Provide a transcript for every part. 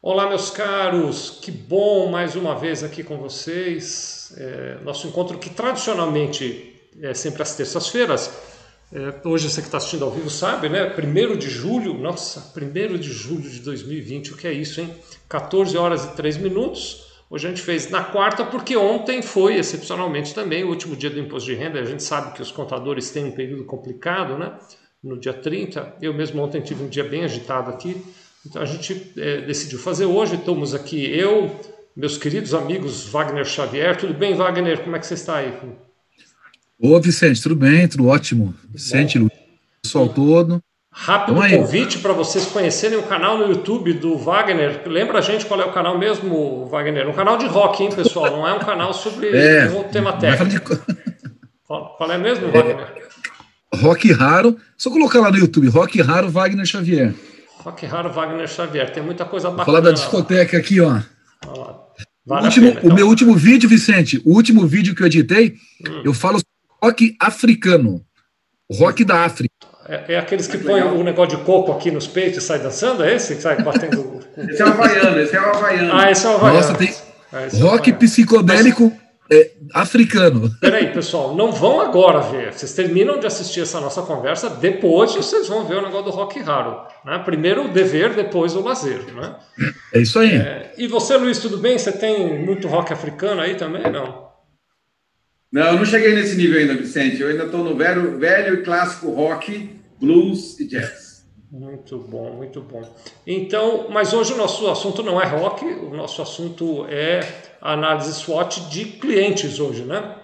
Olá, meus caros, que bom mais uma vez aqui com vocês. É, nosso encontro que tradicionalmente é sempre às terças-feiras. É, hoje você que está assistindo ao vivo sabe, né? 1 de julho, nossa, 1 de julho de 2020, o que é isso, hein? 14 horas e 3 minutos. Hoje a gente fez na quarta, porque ontem foi excepcionalmente também o último dia do imposto de renda. A gente sabe que os contadores têm um período complicado, né? No dia 30. Eu mesmo ontem tive um dia bem agitado aqui. Então a gente é, decidiu fazer hoje. Estamos aqui, eu, meus queridos amigos Wagner Xavier. Tudo bem, Wagner? Como é que você está aí? Ô, Vicente, tudo bem? Tudo ótimo. Vicente, Luiz, pessoal todo. Rápido convite para vocês conhecerem o canal no YouTube do Wagner. Lembra a gente qual é o canal mesmo, Wagner? Um canal de rock, hein, pessoal? Não é um canal sobre é, um tema técnico. De... Qual, qual, é mesmo, é, Wagner? Rock Raro. Só colocar lá no YouTube, Rock Raro Wagner Xavier. Rock Raro Wagner Xavier. Tem muita coisa bacana. Vou falar da discoteca lá. aqui, ó. Vale o, último, pena, então. o meu último vídeo, Vicente, o último vídeo que eu editei, hum. eu falo rock africano. Rock da África. É, é aqueles que põem o negócio de coco aqui nos peitos e sai dançando? É esse que sai batendo? esse é o Havaiano, esse é o Havaiano. Ah, esse é o Havaiano. Nossa, tem é, rock é psicodélico. Mas é, africano. Peraí, pessoal, não vão agora ver. Vocês terminam de assistir essa nossa conversa, depois vocês vão ver o negócio do rock raro. Né? Primeiro o dever, depois o lazer. Né? É isso aí. É, e você, Luiz, tudo bem? Você tem muito rock africano aí também? Não? Não, eu não cheguei nesse nível ainda, Vicente. Eu ainda estou no velho, velho e clássico rock, blues e jazz. Muito bom, muito bom. Então, mas hoje o nosso assunto não é rock, o nosso assunto é análise SWOT de clientes hoje, né?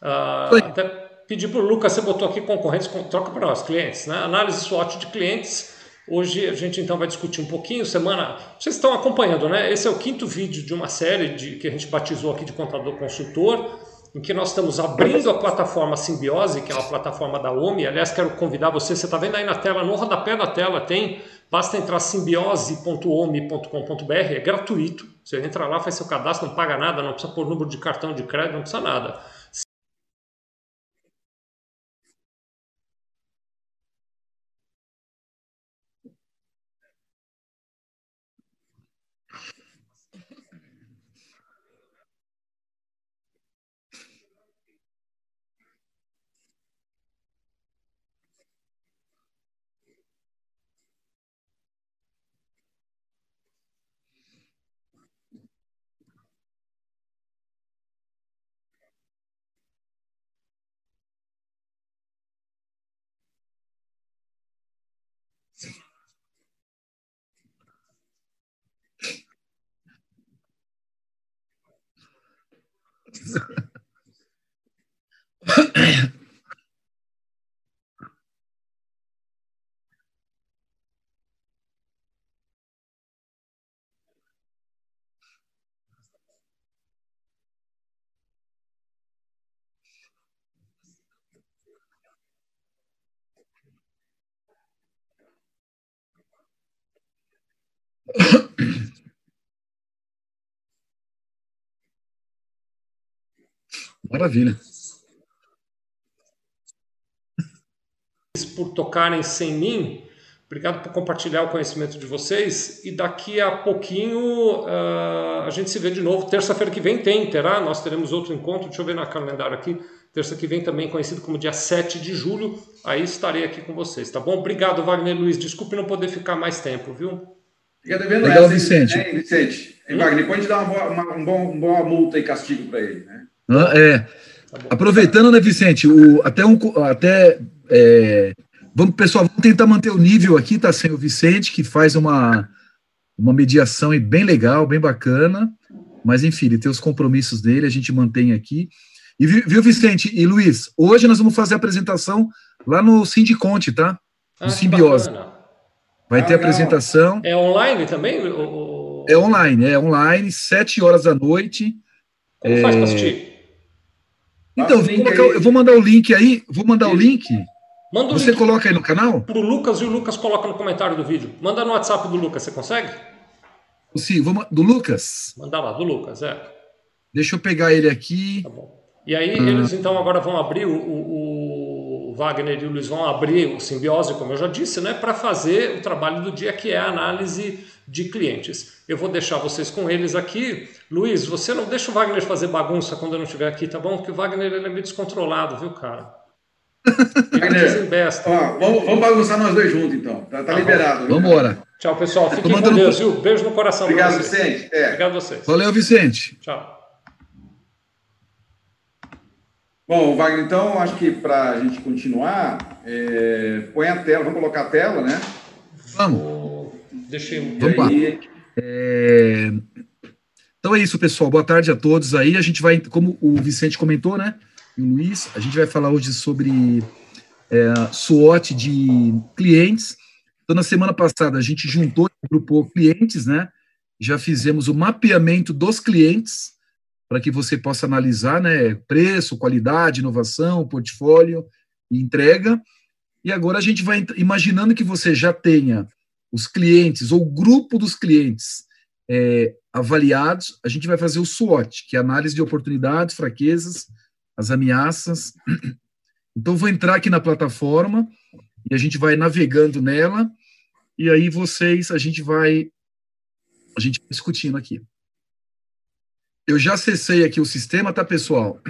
Ah, até pedi para o Lucas, você botou aqui concorrentes, troca para nós, clientes, né? Análise SWOT de clientes. Hoje a gente então vai discutir um pouquinho. Semana, vocês estão acompanhando, né? Esse é o quinto vídeo de uma série de que a gente batizou aqui de contador consultor em que nós estamos abrindo a plataforma Simbiose, que é uma plataforma da OMI. Aliás, quero convidar você, você está vendo aí na tela, no rodapé da tela tem, basta entrar simbiose.omi.com.br, é gratuito. Você entra lá, faz seu cadastro, não paga nada, não precisa pôr número de cartão de crédito, não precisa nada. yes. Maravilha. Por tocarem sem mim, obrigado por compartilhar o conhecimento de vocês. E daqui a pouquinho uh, a gente se vê de novo. Terça-feira que vem tem, terá. Nós teremos outro encontro. Deixa eu ver na calendário aqui. Terça que vem também conhecido como dia 7 de julho. Aí estarei aqui com vocês, tá bom? Obrigado, Wagner Luiz. Desculpe não poder ficar mais tempo, viu? Fica devendo Legal, essa, Vicente. Hein, Vicente? Hein, Wagner, pode dar uma, uma, um bom, uma boa multa e castigo para ele, né? É. Aproveitando, né, Vicente? O, até um, até é, vamos, pessoal, vamos tentar manter o nível aqui, tá? Sem o Vicente, que faz uma, uma mediação bem legal, bem bacana. Mas, enfim, ele tem os compromissos dele, a gente mantém aqui. E viu, Vicente e Luiz? Hoje nós vamos fazer a apresentação lá no Sindiconte, tá? No ah, Simbiose. Vai ah, ter legal. apresentação. É online também? É online, é online, sete horas da noite. Como é... faz para assistir? Então, vou colocar, eu vou mandar o link aí, vou mandar o link. Manda o você link coloca aí no canal? Para o Lucas e o Lucas coloca no comentário do vídeo. Manda no WhatsApp do Lucas, você consegue? Sim, do Lucas? Manda lá, do Lucas, é. Deixa eu pegar ele aqui. Tá bom. E aí, ah. eles então agora vão abrir o, o, o o Wagner e o Luiz vão abrir o Simbiose, como eu já disse, né, para fazer o trabalho do dia, que é a análise de clientes. Eu vou deixar vocês com eles aqui. Luiz, você não deixa o Wagner fazer bagunça quando eu não estiver aqui, tá bom? Porque o Wagner ele é meio descontrolado, viu, cara? Wagner, ó, vamos, vamos, bagunçar nós dois juntos, então. Tá, tá, tá liberado. Vamos embora. Tchau, pessoal. Fiquem com Deus, viu? Beijo no coração. Obrigado, Vicente. É. Obrigado a vocês. Valeu, Vicente. Tchau. Bom, Wagner, então acho que para a gente continuar, é, põe a tela, vamos colocar a tela, né? Vamos. Deixa eu. Vamos lá. É... Então é isso, pessoal. Boa tarde a todos aí. A gente vai, como o Vicente comentou, né? E o Luiz, a gente vai falar hoje sobre é, SWOT de clientes. Então, na semana passada, a gente juntou e agrupou clientes, né? Já fizemos o mapeamento dos clientes para que você possa analisar né, preço, qualidade, inovação, portfólio e entrega. E agora a gente vai imaginando que você já tenha os clientes ou o grupo dos clientes é, avaliados, a gente vai fazer o SWOT, que é análise de oportunidades, fraquezas, as ameaças. Então, vou entrar aqui na plataforma e a gente vai navegando nela, e aí vocês, a gente vai, a gente vai discutindo aqui. Eu já acessei aqui o sistema, tá, pessoal?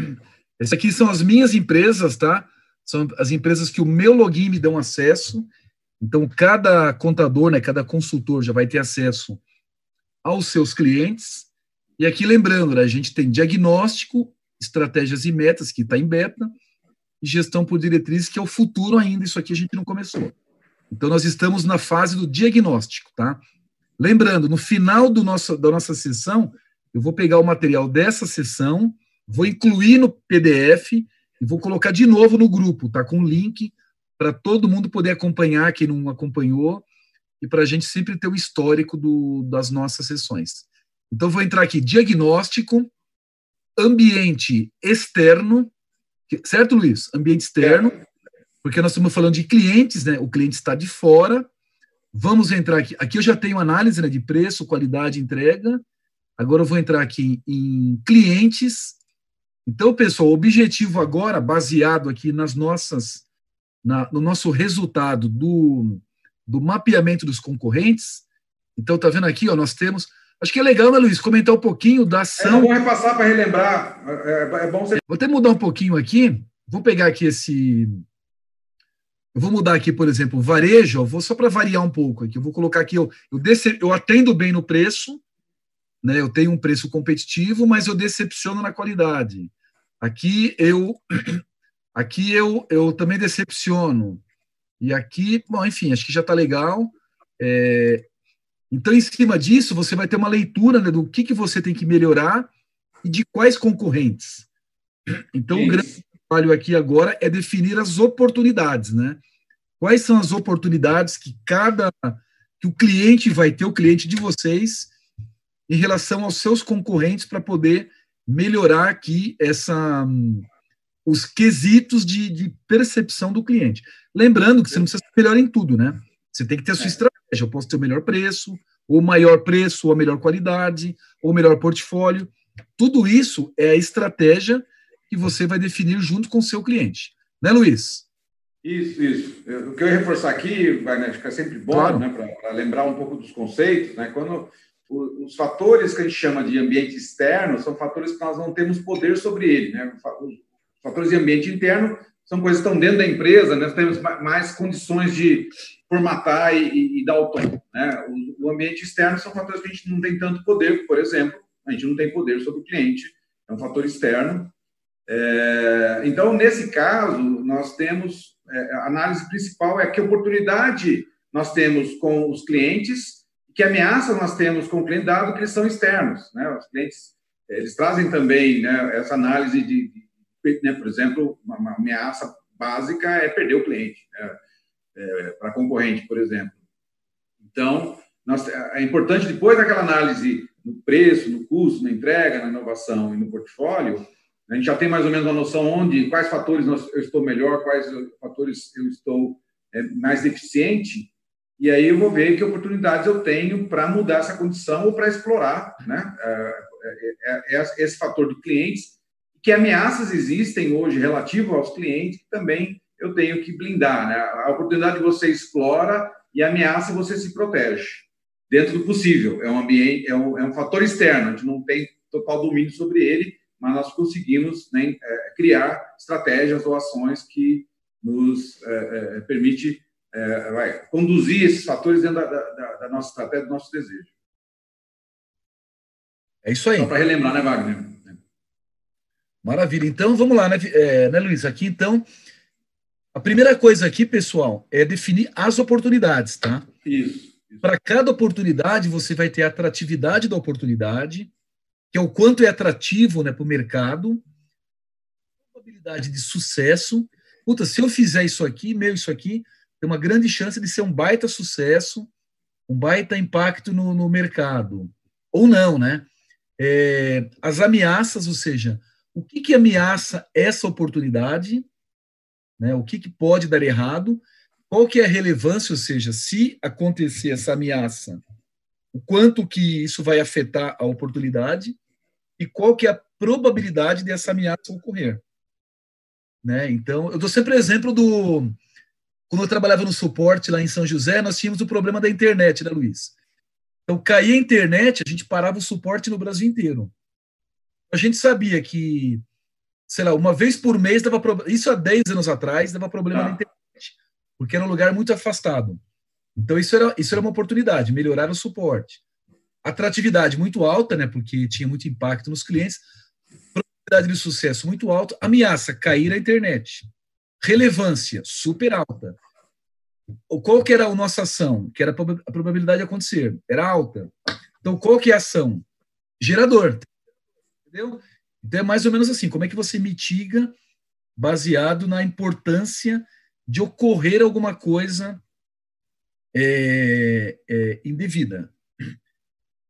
Essas aqui são as minhas empresas, tá? São as empresas que o meu login me dão acesso. Então, cada contador, né, cada consultor já vai ter acesso aos seus clientes. E aqui, lembrando, né, a gente tem diagnóstico, estratégias e metas, que está em beta, e gestão por diretrizes, que é o futuro ainda. Isso aqui a gente não começou. Então, nós estamos na fase do diagnóstico, tá? Lembrando, no final do nosso, da nossa sessão, eu vou pegar o material dessa sessão, vou incluir no PDF e vou colocar de novo no grupo, tá? Com link para todo mundo poder acompanhar, quem não acompanhou, e para a gente sempre ter o histórico do, das nossas sessões. Então, vou entrar aqui, diagnóstico, ambiente externo, certo, Luiz? Ambiente externo, porque nós estamos falando de clientes, né? O cliente está de fora. Vamos entrar aqui. Aqui eu já tenho análise né, de preço, qualidade, entrega. Agora eu vou entrar aqui em clientes. Então, pessoal, o objetivo agora, baseado aqui nas nossas, na, no nosso resultado do, do mapeamento dos concorrentes. Então, tá vendo aqui, ó, nós temos. Acho que é legal, né, Luiz, comentar um pouquinho da ação. É bom repassar para relembrar. É, é, bom você. Vou até mudar um pouquinho aqui. Vou pegar aqui esse. Eu vou mudar aqui, por exemplo, varejo. Eu vou só para variar um pouco aqui. Eu vou colocar aqui. Eu, eu, dece... eu atendo bem no preço né? Eu tenho um preço competitivo, mas eu decepciono na qualidade. Aqui eu aqui eu, eu também decepciono. E aqui, bom, enfim, acho que já está legal. É, então, em cima disso, você vai ter uma leitura né, do que, que você tem que melhorar e de quais concorrentes. Então, Isso. o grande trabalho aqui agora é definir as oportunidades, né? Quais são as oportunidades que cada que o cliente vai ter, o cliente de vocês, em relação aos seus concorrentes para poder melhorar aqui essa os quesitos de, de, percepção do cliente. Lembrando que você não precisa ser melhor em tudo, né? Você tem que ter a sua é. estratégia. Eu posso ter o melhor preço, ou maior preço, ou a melhor qualidade, ou o melhor portfólio. Tudo isso é a estratégia que você vai definir junto com o seu cliente. Né, Luiz? Isso, isso. Eu, o que eu ia reforçar aqui, Wagner, fica sempre bom, claro. né, para lembrar um pouco dos conceitos, né? Quando os fatores que a gente chama de ambiente externo são fatores que nós não temos poder sobre ele. Né? Fatores de ambiente interno são coisas que estão dentro da empresa, né? nós temos mais condições de formatar e, e dar o tom. Né? O, o, ambiente externo são fatores que a gente não tem tanto poder, por exemplo, a gente não tem poder sobre o cliente, é um fator externo. É, então, nesse caso, nós temos, é, a análise principal é que oportunidade nós temos com os clientes que ameaça nós temos com o cliente, dado que eles são externos. Né? Os clientes eles trazem também né, essa análise de, de né, por exemplo, uma, uma, ameaça básica é perder o cliente né, é, para concorrente, por exemplo. Então, nós, é importante, depois daquela análise no preço, no custo, na entrega, na inovação e no portfólio, a gente já tem mais ou menos uma noção onde, quais fatores eu estou melhor, quais fatores eu estou é, mais eficiente, e aí eu vou ver que oportunidades eu tenho para mudar essa condição ou para explorar né, é, é, é, esse fator de clientes, que ameaças existem hoje relativo aos clientes que também eu tenho que blindar. Né? A oportunidade você explora e a ameaça você se protege, dentro do possível. É um ambiente, é um, é um fator externo, a gente não tem total domínio sobre ele, mas nós conseguimos né, é, criar estratégias ou ações que nos é, é, permite é, vai, conduzir esses fatores dentro da, da, da, nossa estratégia, do nosso desejo. É isso aí. Só para relembrar, né, Wagner? Maravilha. Então, vamos lá, né, é, né, Luiz? Aqui, então, a primeira coisa aqui, pessoal, é definir as oportunidades, tá? Isso. Para cada oportunidade, você vai ter a atratividade da oportunidade, que é o quanto é atrativo né, para o mercado, probabilidade de sucesso. Puta, se eu fizer isso aqui, meu, isso aqui, tem uma grande chance de ser um baita sucesso, um baita impacto no, no mercado. Ou não, né? É, as ameaças, ou seja, o que, que ameaça essa oportunidade, né? o que, que pode dar errado, qual que é a relevância, ou seja, se acontecer essa ameaça, o quanto que isso vai afetar a oportunidade, e qual que é a probabilidade dessa ameaça ocorrer. Né? Então, eu dou sempre exemplo do... Quando eu trabalhava no suporte lá em São José, nós tínhamos o problema da internet, né, Luiz? Então, caía a internet, a gente parava o suporte no Brasil inteiro. A gente sabia que, sei lá, uma vez por mês dava problema. Isso há 10 anos atrás dava problema ah. na internet, porque era um lugar muito afastado. Então, isso era, isso era uma oportunidade, melhorar o suporte atratividade muito alta, né, porque tinha muito impacto nos clientes, probabilidade de sucesso muito alta, ameaça cair a internet, relevância super alta. Qual que era a nossa ação? Que era a probabilidade de acontecer? Era alta. Então, qual que é a ação? Gerador. Entendeu? Então, é mais ou menos assim, como é que você mitiga baseado na importância de ocorrer alguma coisa é, é, indevida.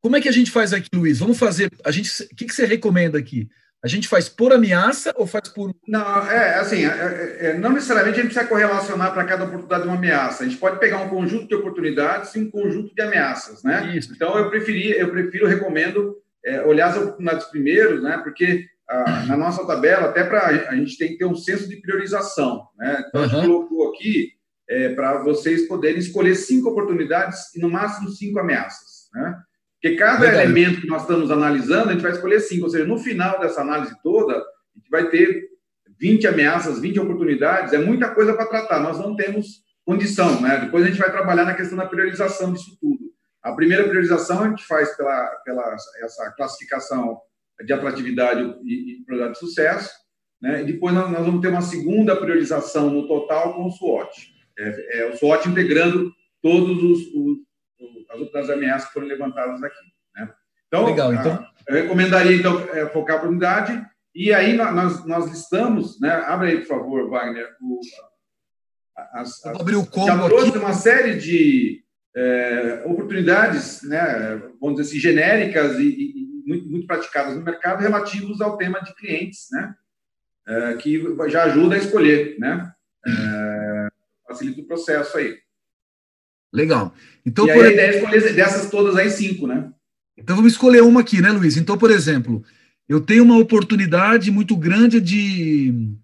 Como é que a gente faz aqui, Luiz? Vamos fazer. A gente, o que, que você recomenda aqui? A gente faz por ameaça ou faz por. Não, é assim, é, é, é não necessariamente a gente precisa correlacionar para cada oportunidade uma ameaça. A gente pode pegar um conjunto de oportunidades e um conjunto de ameaças, né? Isso. Então eu preferi, eu prefiro, recomendo é, olhar as oportunidades primeiro, né? Porque ah, na nossa tabela, até para a gente tem que ter um senso de priorização, né? Então uhum. a gente colocou aqui é, para vocês poderem escolher cinco oportunidades e no máximo cinco ameaças, né? Porque cada Legal. elemento que nós estamos analisando, a gente vai escolher cinco. Ou seja, no final dessa análise toda, a gente vai ter 20 ameaças, 20 oportunidades, é muita coisa para tratar. Nós não temos condição, né? Depois a gente vai trabalhar na questão da priorização disso tudo. A primeira priorização a gente faz pela, pela essa classificação de atratividade e, e probabilidade de sucesso, né? E depois nós, nós, vamos ter uma segunda priorização no total com o SWOT. É, é o SWOT integrando todos os, os as outras ameaças que foram levantadas aqui. Né? Então, Legal, então. Ah, eu recomendaria, então, é, focar a unidade, e aí nós, nós listamos, né? abre aí, por favor, Wagner, o, as, as, abrir o combo já trouxe aqui. uma série de é, oportunidades, né, vamos dizer assim, genéricas e, e, muito, muito praticadas no mercado relativos ao tema de clientes, né, é, que já ajuda a escolher, né, é, facilita o processo aí. Legal. Então, e por... a ideia é escolher dessas todas aí cinco, né? Então vamos escolher uma aqui, né, Luiz? Então, por exemplo, eu tenho uma oportunidade muito grande de.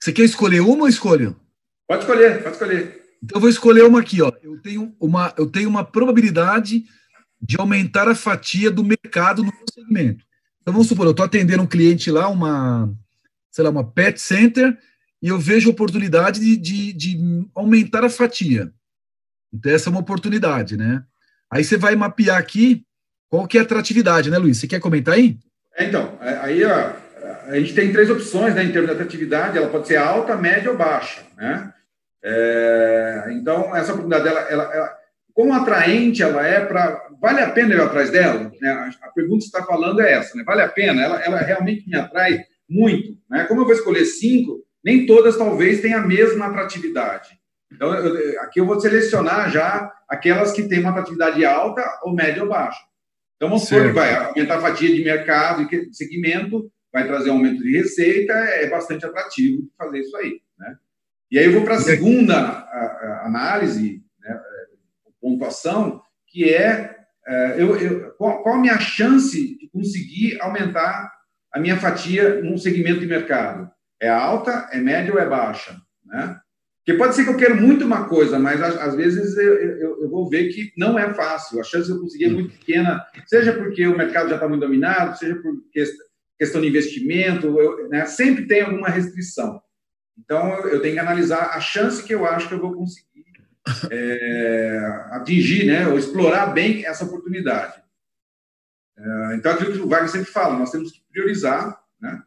Você quer escolher uma ou escolho? Pode escolher, pode escolher. Então eu vou escolher uma aqui, ó. Eu tenho uma, eu tenho uma probabilidade de aumentar a fatia do mercado no meu segmento. Então vamos supor, eu estou atendendo um cliente lá, uma, sei lá, uma pet center, e eu vejo a oportunidade de, de, de aumentar a fatia. Então, essa é uma oportunidade, né? Aí você vai mapear aqui qual que é a atratividade, né, Luiz? Você quer comentar aí? É, então, é, aí ó, a gente tem três opções, né, em termos de atratividade, ela pode ser alta, média ou baixa, né? É, então, essa oportunidade, ela, ela, ela, como atraente ela é para... Vale a pena ir atrás dela? Né? A, pergunta que você está falando é essa, né? Vale a pena? Ela, ela realmente me atrai muito, né? Como eu vou escolher cinco, nem todas talvez tenham a mesma atratividade. Então, eu, aqui eu vou selecionar já aquelas que têm uma atratividade alta ou média ou baixa. Então, vamos supor que vai aumentar a fatia de mercado e segmento, vai trazer um aumento de receita, é bastante atrativo fazer isso aí. E aí eu vou para a segunda análise, né, é, pontuação, que é, é eu, eu, qual, qual a minha chance de conseguir aumentar a minha fatia num segmento de mercado? É alta, é média ou é baixa? né? Porque pode ser que eu quero muito uma coisa, mas às vezes eu, eu, eu, vou ver que não é fácil. A chance de eu conseguir é muito pequena, seja porque o mercado já está muito dominado, seja por questão de investimento, eu, né? sempre tem alguma restrição. Então, eu tenho que analisar a chance que eu acho que eu vou conseguir é, atingir, né, ou explorar bem essa oportunidade. É, então, aquilo que o Wagner sempre fala, nós temos que priorizar. Né,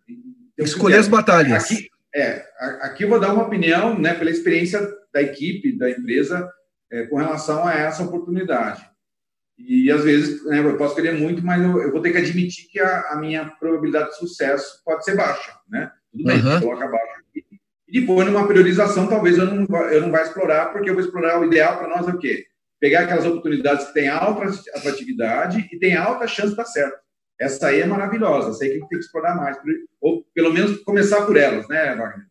Escolher as batalhas. Aqui, é, aqui eu vou dar uma opinião né, pela experiência da equipe, da empresa, é, com relação a essa oportunidade. E, às vezes, né, eu posso querer muito, mas eu, eu vou ter que admitir que a, a, minha probabilidade de sucesso pode ser baixa. Né? Tudo bem, uhum. coloca baixo aqui. E depois, numa priorização, talvez eu não, eu não vá explorar, porque eu vou explorar o ideal para nós é o quê? Pegar aquelas oportunidades que têm alta atratividade e tem alta chance de dar certo. Essa aí é maravilhosa, essa aí que a gente tem que explorar mais, ou pelo menos começar por elas, né, Wagner?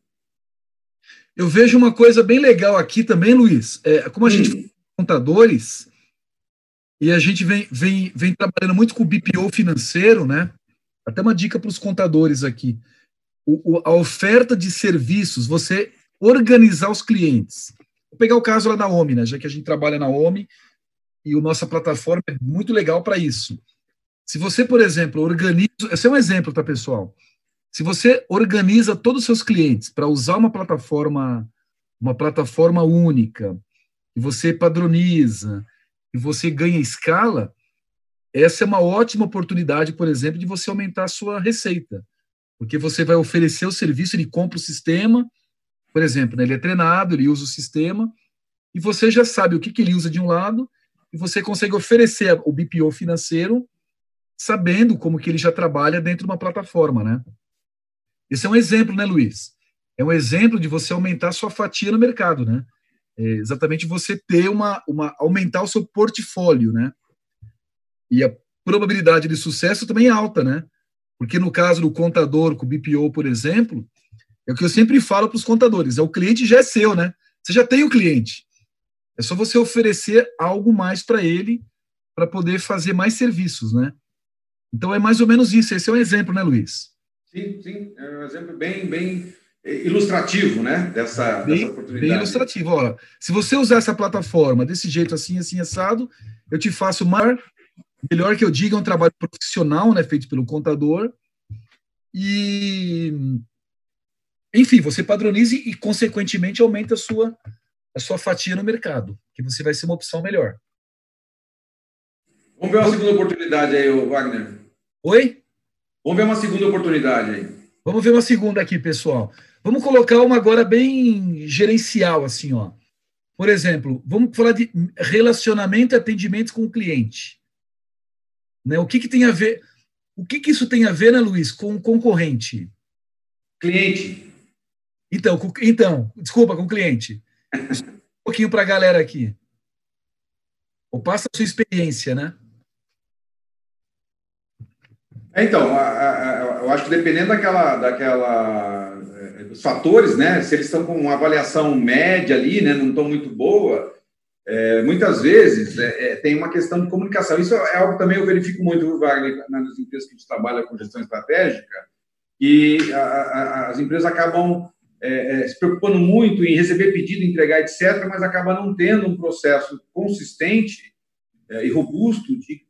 Eu vejo uma coisa bem legal aqui também, Luiz. É, como a Sim. gente contadores e a gente vem, vem, vem trabalhando muito com o BPO financeiro, né? Até uma dica para os contadores aqui. O, o, a oferta de serviços, você organizar os clientes. Vou pegar o caso lá da OMI, né? Já que a gente trabalha na OMI e a nossa plataforma é muito legal para isso. Se você, por exemplo, organiza. Esse é um exemplo, tá, pessoal? Se você organiza todos os seus clientes para usar uma plataforma, uma plataforma única, e você padroniza, e você ganha escala, essa é uma ótima oportunidade, por exemplo, de você aumentar a sua receita. Porque você vai oferecer o serviço, ele compra o sistema, por exemplo, né, ele é treinado, ele usa o sistema, e você já sabe o que, que ele usa de um lado, e você consegue oferecer o BPO financeiro sabendo como que ele já trabalha dentro de uma plataforma, né? Esse é um exemplo, né, Luiz? É um exemplo de você aumentar sua fatia no mercado, né? É exatamente você ter uma, uma aumentar o seu portfólio, né? E a probabilidade de sucesso também é alta, né? Porque no caso do contador com o BPO, por exemplo, é o que eu sempre falo para os contadores, é o cliente já é seu, né? Você já tem o cliente. É só você oferecer algo mais para ele para poder fazer mais serviços, né? Então é mais ou menos isso. Esse é um exemplo, né, Luiz? Sim, sim. É um exemplo bem, bem ilustrativo, né? Dessa, bem, dessa oportunidade. Bem ilustrativo. Ó, se você usar essa plataforma desse jeito, assim, assim, assado, eu te faço maior, melhor que eu diga, é um trabalho profissional, né? Feito pelo contador. E. Enfim, você padronize e, consequentemente, aumenta a sua, a sua fatia no mercado, que você vai ser uma opção melhor. Vamos ver uma segunda oportunidade aí, Wagner. Oi? Vamos ver uma segunda oportunidade aí. Vamos ver uma segunda aqui, pessoal. Vamos colocar uma agora bem gerencial, assim, ó. Por exemplo, vamos falar de relacionamento e atendimento com o cliente. Né? O que, que tem a ver? O que, que isso tem a ver, né, Luiz, com o concorrente? Cliente. Então, com, então, desculpa, com o cliente. um pouquinho para a galera aqui. Ou passa a sua experiência, né? É, então, a, a, eu acho que dependendo daquela, daquela é, dos fatores, né? Se eles estão com uma avaliação média ali, né? Não estão muito boa, é, muitas vezes é, é, tem uma questão de comunicação. Isso é algo também eu verifico muito, Wagner, nas empresas que a gente trabalha com gestão estratégica, e a, as empresas acabam é, se preocupando muito em receber pedido, entregar, etc., mas acaba não tendo um processo consistente e robusto de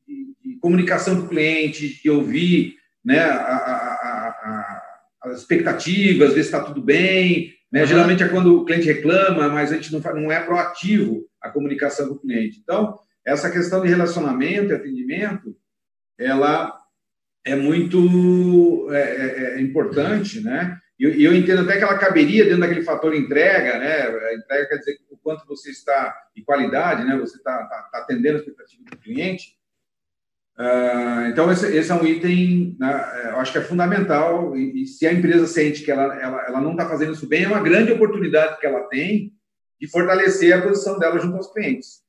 comunicação com o cliente, de ouvir né, a, a, a, as expectativas, ver se está tudo bem. Né? Uhum. Geralmente é quando o cliente reclama, mas a gente não, não é proativo a comunicação com o cliente. Então, essa questão de relacionamento e atendimento, ela é muito é, é, é importante, né? E eu, eu, entendo até que ela caberia dentro daquele fator entrega, né? A entrega quer dizer o quanto você está, e qualidade, né? Você está tá, tá atendendo a expectativa do cliente. Uh, então, esse, esse, é um item, né, eu acho que é fundamental, e, e, se a empresa sente que ela, ela, ela não está fazendo isso bem, é uma grande oportunidade que ela tem de fortalecer a posição dela junto aos clientes.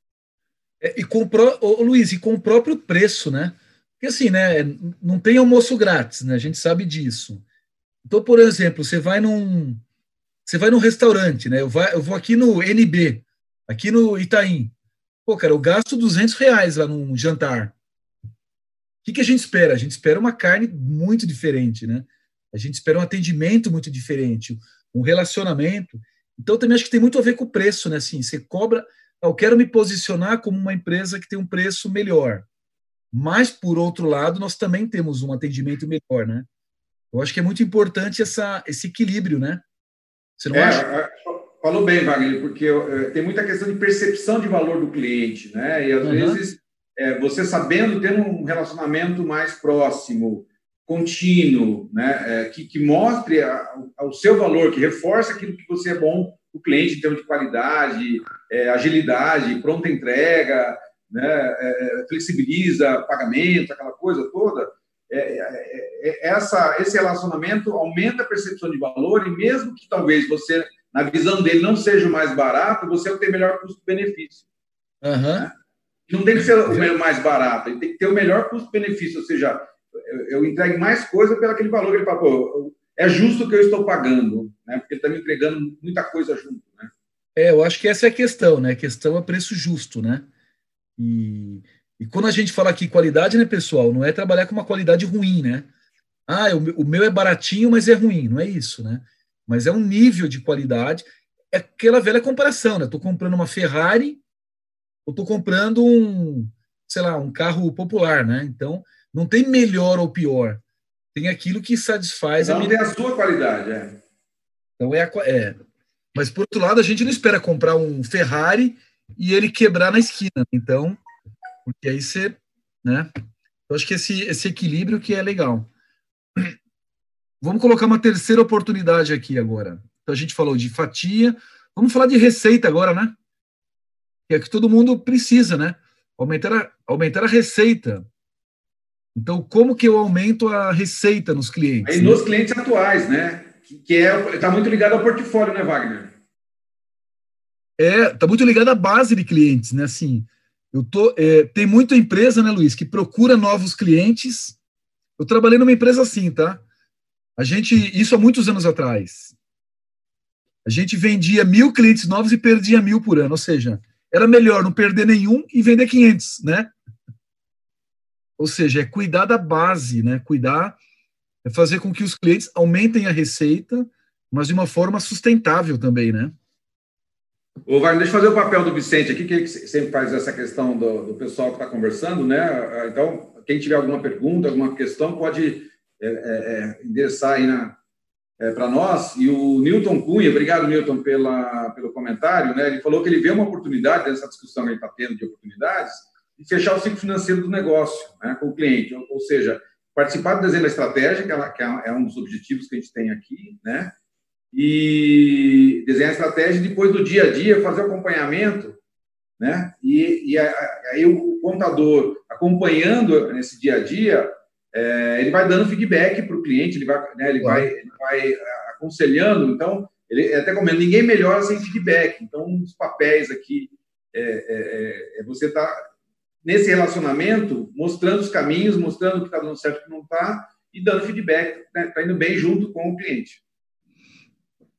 É, e com o Luiz, e com o próprio preço, né? Porque assim, né, não tem almoço grátis, né? A gente sabe disso. Então, por exemplo, você vai num, você vai num restaurante, né? Eu, vai, eu vou aqui no NB, aqui no Itaim. Pô, cara, eu gasto 200 reais lá num jantar que, que a gente espera? A gente espera uma carne muito diferente, né? A gente espera um atendimento muito diferente, um relacionamento. então também acho que tem muito a ver com o preço, né? Assim, você cobra, eu quero me posicionar como uma empresa que tem um preço melhor. Mas, por outro lado, nós também temos um atendimento melhor, né? Eu acho que é muito importante essa, esse equilíbrio, né? Você não é, acha? É, falou bem, Wagner, porque é, tem muita questão de percepção de valor do cliente, né? E às uhum. vezes é, você sabendo ter um relacionamento mais próximo, contínuo, né? É, que, que mostre a, a, o seu valor, que reforce aquilo que você é bom o cliente em termos de qualidade, é, agilidade, pronta entrega, né, é, flexibiliza pagamento, aquela coisa toda, é, é, essa, esse relacionamento aumenta a percepção de valor e mesmo que talvez você, na visão dele, não seja o mais barato, você vai ter melhor custo-benefício. Uhum. Né? Não tem que ser o mais barato, ele tem que ter o melhor custo-benefício, ou seja, eu, entrego mais coisa pelo aquele valor que ele fala, pô, é justo que eu estou pagando, né? porque ele está me entregando muita coisa junto. Né? É, eu acho que essa é a questão, né? A questão é preço justo, né? E, e quando a gente fala aqui qualidade, né, pessoal, não é trabalhar com uma qualidade ruim, né? Ah, o, o meu é baratinho, mas é ruim, não é isso, né? Mas é um nível de qualidade, é aquela velha comparação, né? Estou comprando uma Ferrari ou estou comprando um, sei lá, um carro popular, né? Então, não tem melhor ou pior. Tem aquilo que satisfaz não, a minha... tem a sua qualidade, é. Então é, a, é. Mas por outro lado, a gente não espera comprar um Ferrari e ele quebrar na esquina. Então, porque aí você, né? Eu acho que esse, esse equilíbrio que é legal. Vamos colocar uma terceira oportunidade aqui agora. Então a gente falou de fatia, vamos falar de receita agora, né? Que é que todo mundo precisa, né? Aumentar a, aumentar a receita. Então, como que eu aumento a receita nos clientes? Aí, nos clientes atuais, né? Que é está muito ligado ao portfólio, né, Wagner? é tá muito ligado à base de clientes, né? Assim, eu tô é, tem muita empresa, né, Luiz, que procura novos clientes. Eu trabalhei numa empresa assim, tá? A gente isso há muitos anos atrás. A gente vendia mil clientes novos e perdia mil por ano, ou seja, era melhor não perder nenhum e vender 500, né? Ou seja, é cuidar da base, né? Cuidar é fazer com que os clientes aumentem a receita, mas de uma forma sustentável também, né? Ô, Wagner, deixa eu fazer o papel do Vicente aqui, que ele sempre faz essa questão do, do pessoal que está conversando, né? Então, quem tiver alguma pergunta, alguma questão, pode é, é, é endereçar aí é, para nós. E o Newton Cunha, obrigado, Newton, pela, pelo comentário, né? Ele falou que ele vê uma oportunidade nessa discussão que ele está tendo de oportunidades de fechar o ciclo financeiro do negócio né, com o cliente, ou, ou seja, participar do desenho da estratégia, que, ela, que é um dos objetivos que a gente tem aqui, né? e desenhar estratégia depois do dia a dia, fazer o acompanhamento, né? E, e aí o contador acompanhando nesse dia a dia, é, ele vai dando feedback para o cliente, ele vai, né, ele, vai, ele vai aconselhando. Então, ele até comendo, ninguém melhora sem feedback. Então, um dos papéis aqui é, é, é, é você estar tá nesse relacionamento, mostrando os caminhos, mostrando o que está dando certo e o que não está, e dando feedback, está né, indo bem junto com o cliente.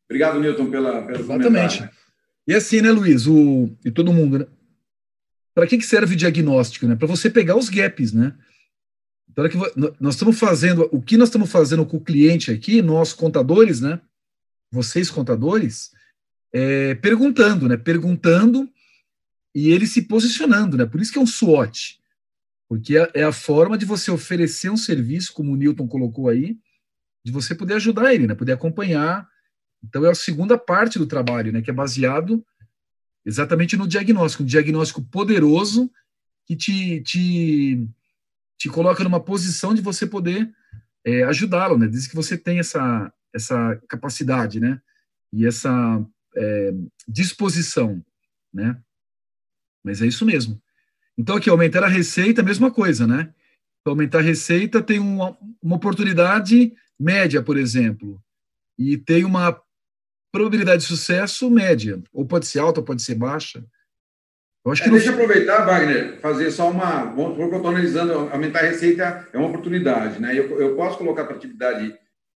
Obrigado, Newton, pela, pelo Exatamente. Comentário. E assim, né, Luiz, o, e todo mundo, né? Para que, que serve o diagnóstico, né? Para você pegar os gaps, né? Então, que nós estamos fazendo, o que nós estamos fazendo com o cliente aqui, nós contadores, né? Vocês contadores, é, perguntando, né? Perguntando e ele se posicionando, né? Por isso que é um SWOT, porque é, é a forma de você oferecer um serviço, como o Newton colocou aí, de você poder ajudar ele, né? Poder acompanhar então é a segunda parte do trabalho, né, que é baseado exatamente no diagnóstico, um diagnóstico poderoso que te, te, te coloca numa posição de você poder é, ajudá-lo, né? Diz que você tem essa, essa capacidade, né? E essa é, disposição, né? Mas é isso mesmo. Então, aqui, aumentar a receita, mesma coisa, né? aumentar a receita tem uma, uma oportunidade média, por exemplo, e tem uma probabilidade de sucesso média, ou pode ser alta, pode ser baixa. Eu acho que é, Deixa eu aproveitar, Wagner, fazer só uma. Porque eu estou analisando, aumentar a receita é uma oportunidade, né? Eu, eu posso colocar para atividade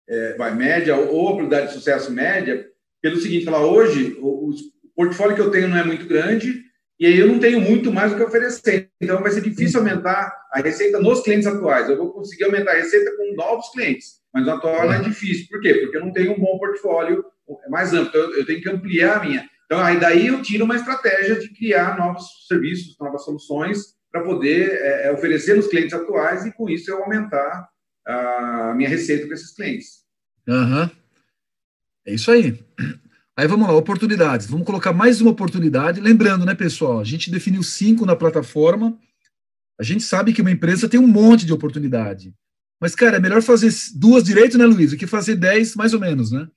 é, vai, média ou probabilidade de sucesso média, pelo seguinte: falar, hoje o, o, portfólio que eu tenho não é muito grande, e aí eu não tenho muito mais o que oferecer. Então vai ser difícil aumentar a receita nos clientes atuais. Eu vou conseguir aumentar a receita com novos clientes, mas no atual é difícil. Por quê? Porque eu não tenho um bom portfólio é mais amplo, então eu tenho que ampliar a minha. Então, aí daí eu tiro uma estratégia de criar novos serviços, novas soluções para poder é, é, oferecer nos clientes atuais e, com isso, eu aumentar a minha receita com esses clientes. Uhum. É isso aí. Aí vamos lá, oportunidades. Vamos colocar mais uma oportunidade. Lembrando, né, pessoal? A gente definiu cinco na plataforma. A gente sabe que uma empresa tem um monte de oportunidade. Mas, cara, é melhor fazer duas direito, né, Luiz, do que fazer dez, mais ou menos, né?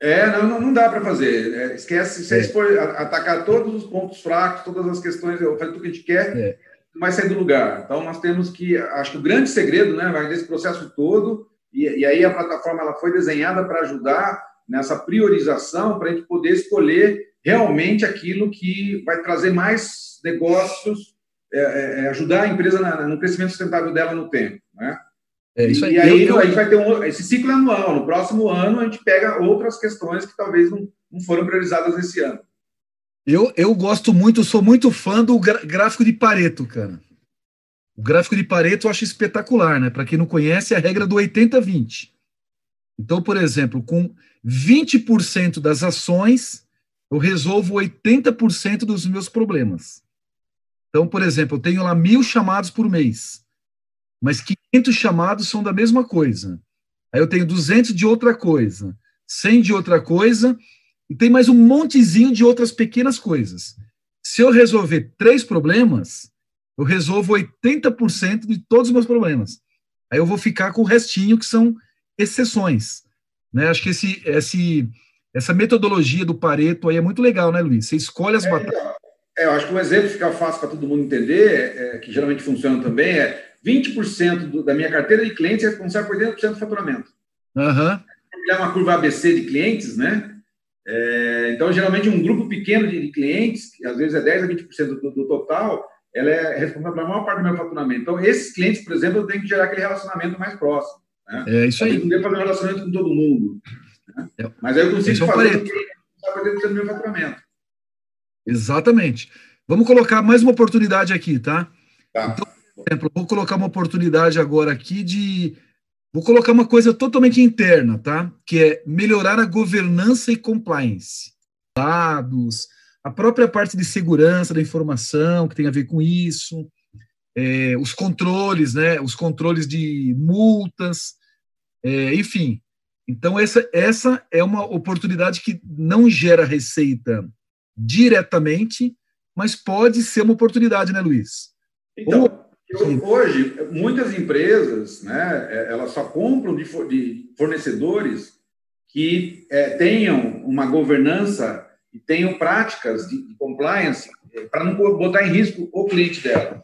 É, não, não dá para fazer. É, esquece, se é. for atacar todos os pontos fracos, todas as questões, fazer tudo que a gente quer, é. vai sair do lugar. Então, nós temos que, acho que o grande segredo, né, vai desse processo todo, e, e aí a plataforma ela foi desenhada para ajudar nessa priorização, para a gente poder escolher realmente aquilo que vai trazer mais negócios, é, é, é ajudar a empresa na, no crescimento sustentável dela no tempo, né? É isso aí. E aí eu, eu... a gente vai ter um, esse ciclo anual. No próximo ano, a gente pega outras questões que talvez não, não foram priorizadas nesse ano. Eu, eu gosto muito, sou muito fã do gráfico de Pareto, cara. O gráfico de Pareto eu acho espetacular, né? Para quem não conhece, é a regra do 80-20. Então, por exemplo, com 20% das ações, eu resolvo 80% dos meus problemas. Então, por exemplo, eu tenho lá mil chamados por mês mas 500 chamados são da mesma coisa. Aí eu tenho 200 de outra coisa, 100 de outra coisa, e tem mais um montezinho de outras pequenas coisas. Se eu resolver três problemas, eu resolvo 80% de todos os meus problemas. Aí eu vou ficar com o restinho, que são exceções. Né? Acho que esse, esse, essa metodologia do Pareto aí é muito legal, né, Luiz? Você escolhe as é, batatas. É, eu acho que um exemplo que fica fácil para todo mundo entender, é que geralmente funciona também, é 20% do, da minha carteira de clientes é responsável por 80% do faturamento. Uhum. É uma curva ABC de clientes, né? É, então, geralmente, um grupo pequeno de, de, clientes, que às vezes é 10% a 20% do, do total, ela é responsável pela maior parte do meu faturamento. Então, esses clientes, por exemplo, eu tenho que gerar aquele relacionamento mais próximo. Né? É isso aí. Eu não devo fazer um relacionamento com todo mundo. Né? É. Mas aí eu consigo é fazer com que do meu faturamento. Exatamente. Vamos colocar mais uma oportunidade aqui, tá? Tá. Então, exemplo, vou colocar uma oportunidade agora aqui de. Vou colocar uma coisa totalmente interna, tá? Que é melhorar a governança e compliance. Dados, a própria parte de segurança da informação, que tem a ver com isso, é, os controles, né? Os controles de multas, é, enfim. Então, essa, essa é uma oportunidade que não gera receita diretamente, mas pode ser uma oportunidade, né, Luiz? Então, Ou Hoje, muitas empresas, né, é, elas só compram de fornecedores que é, tenham uma governança e tenham práticas de, compliance é, para não botar em risco o cliente dela.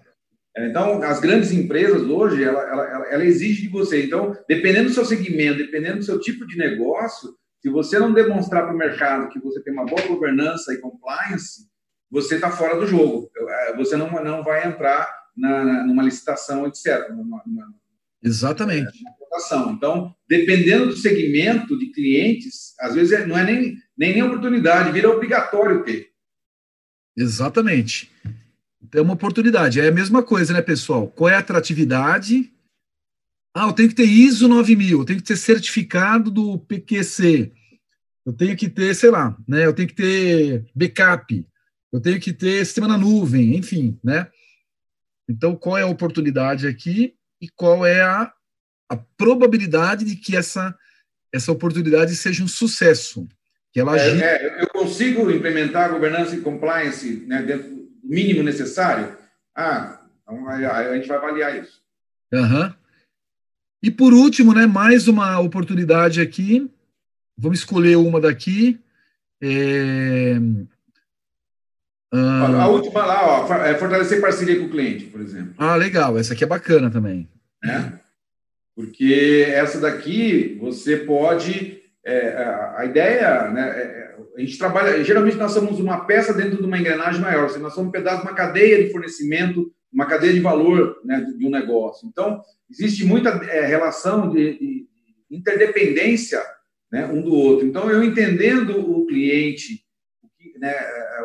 Então, as grandes empresas hoje, ela, ela, ela exige de você. Então, dependendo do seu segmento, dependendo do seu tipo de negócio, se você não demonstrar para o mercado que você tem uma boa governança e compliance, você está fora do jogo. Você não, não vai entrar na, numa licitação, etc. Numa, numa, Exatamente. É, então, dependendo do segmento de clientes, às vezes é, não é nem, nem, nem oportunidade, vira obrigatório ter. Exatamente. Então, é uma oportunidade. É a mesma coisa, né, pessoal? Qual é a atratividade? Ah, eu tenho que ter ISO 9000, eu tenho que ter certificado do PQC, eu tenho que ter, sei lá, né? Eu tenho que ter backup, eu tenho que ter sistema na nuvem, enfim, né? Então, qual é a oportunidade aqui e qual é a, a probabilidade de que essa, essa oportunidade seja um sucesso? Que ela é, é, eu consigo implementar governança e compliance né, dentro do mínimo necessário? Ah, então a, gente vai avaliar isso. Uhum. E por último, né, mais uma oportunidade aqui. Vamos escolher uma daqui. É, ah, a última lá, ó, é fortalecer parceria com o cliente, por exemplo. Ah, legal. Essa aqui é bacana também. É? Porque essa daqui você pode. É, a ideia, né, é, a gente trabalha. Geralmente nós somos uma peça dentro de uma engrenagem maior, seja, nós somos um pedaço de uma cadeia de fornecimento, uma cadeia de valor né, de um negócio. Então, existe muita é, relação de, de interdependência né, um do outro. Então, eu entendendo o cliente né,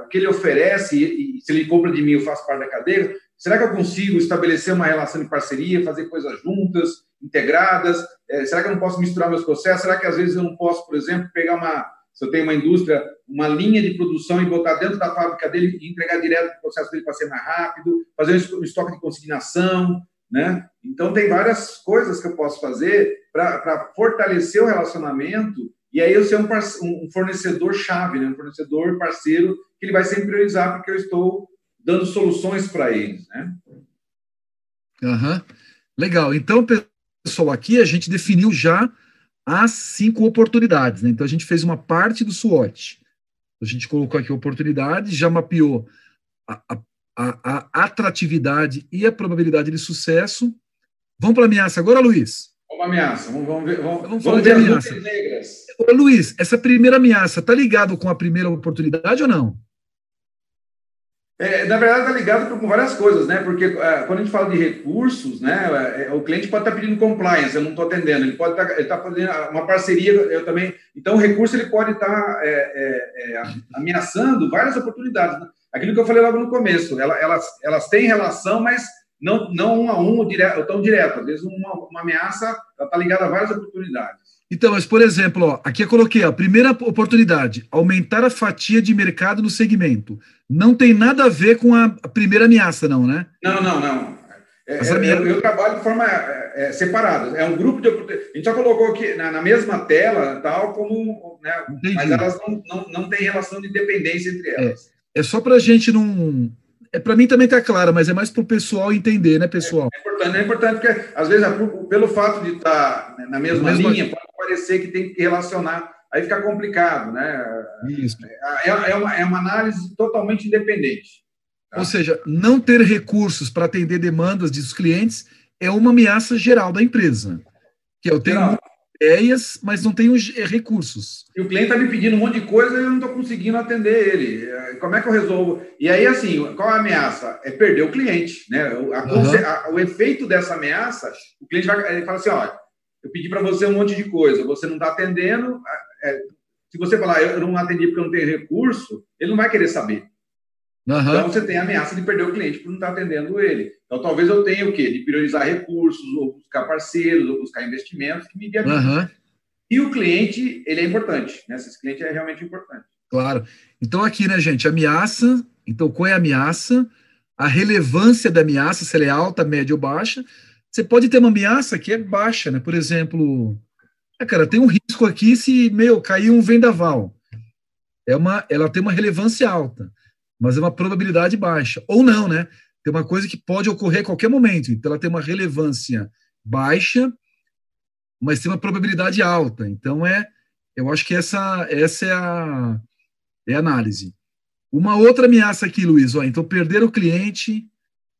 o que ele oferece e, se ele compra de mim eu faço parte da cadeia, será que eu consigo estabelecer uma relação de parceria, fazer coisas juntas, integradas? É, será que eu não posso misturar meus processos? Será que às vezes eu não posso, por exemplo, pegar uma se eu tenho uma indústria, uma linha de produção e botar dentro da fábrica dele e entregar direto o processo dele para ser mais rápido, fazer um estoque de consignação, né? Então, tem várias coisas que eu posso fazer para fortalecer o relacionamento e aí eu ser um, um fornecedor-chave, né? um fornecedor parceiro que ele vai sempre priorizar porque eu estou dando soluções para eles. Né? Uhum. Legal. Então, pessoal, aqui a gente definiu já as cinco oportunidades. Né? Então, a gente fez uma parte do SWOT. A gente colocou aqui oportunidades, já mapeou a, a, a, a atratividade e a probabilidade de sucesso. Vamos para a ameaça agora, Luiz? Vamos ameaça. Vamos, vamos ver, vamos, vamos, vamos ver ameaça. Ô, Luiz, essa primeira ameaça está ligado com a primeira oportunidade ou não? É, na verdade, está ligado com várias coisas, né? Porque é, quando a gente fala de recursos, né? É, o cliente pode estar tá pedindo compliance, eu não estou atendendo. Ele pode estar tá, tá fazendo uma parceria, eu também. Então, o recurso ele pode estar tá, é, é, é, ameaçando várias oportunidades. Né? Aquilo que eu falei logo no começo, ela, elas, elas têm relação, mas não, não um a um, direto, tão direto. Às vezes, uma, uma ameaça está ligada a várias oportunidades. Então, mas, por exemplo, ó, aqui eu coloquei a primeira oportunidade, aumentar a fatia de mercado no segmento. Não tem nada a ver com a, primeira ameaça, não, né? Não, não, não. É, é, eu, eu, trabalho de forma é, é, separada. É um grupo de oportunidades. A gente já colocou aqui na, na mesma tela, tal, como. Né, mas elas não, não, não têm relação de dependência entre é, elas. É, só para a gente não. É, para mim também está claro, mas é mais para o pessoal entender, né, pessoal? É, importante, é importante porque, às vezes, pelo fato de estar tá na mesma, mesma linha, pode parecer que tem que relacionar aí fica complicado, né? Isso. É, é, uma, é uma análise totalmente independente. Tá? Ou seja, não ter recursos para atender demandas dos clientes é uma ameaça geral da empresa. Que eu tenho ideias, mas não tenho é, recursos. E o cliente está me pedindo um monte de coisa e eu não estou conseguindo atender ele. É, como é que eu resolvo? E aí, assim, qual a ameaça? É perder o cliente. Né? A, uhum. a, o efeito dessa ameaça, o cliente vai ele fala assim: olha, eu pedi para você um monte de coisa, você não está atendendo, é, se você falar, eu não atendi porque eu não tenho recurso, ele não vai querer saber. Uhum. Então você tem a ameaça de perder o cliente por não estar atendendo ele. Então talvez eu tenha o quê? De priorizar recursos, ou buscar parceiros, ou buscar investimentos que me viabilizem. Uhum. E o cliente, ele é importante, né? Esse cliente é realmente importante. Claro. Então aqui, né, gente, ameaça. Então qual é a ameaça? A relevância da ameaça, se ela é alta, média ou baixa. Você pode ter uma ameaça que é baixa, né? Por exemplo, é, cara, tem um risco aqui se, meu, cair um vendaval. É uma, ela tem uma relevância alta, mas é uma probabilidade baixa. Ou não, né? Tem uma coisa que pode ocorrer a qualquer momento. Então, ela tem uma relevância baixa, mas tem uma probabilidade alta. Então, é, eu acho que essa, essa é a, é a análise. Uma outra ameaça aqui, Luiz, ó, então perder o cliente,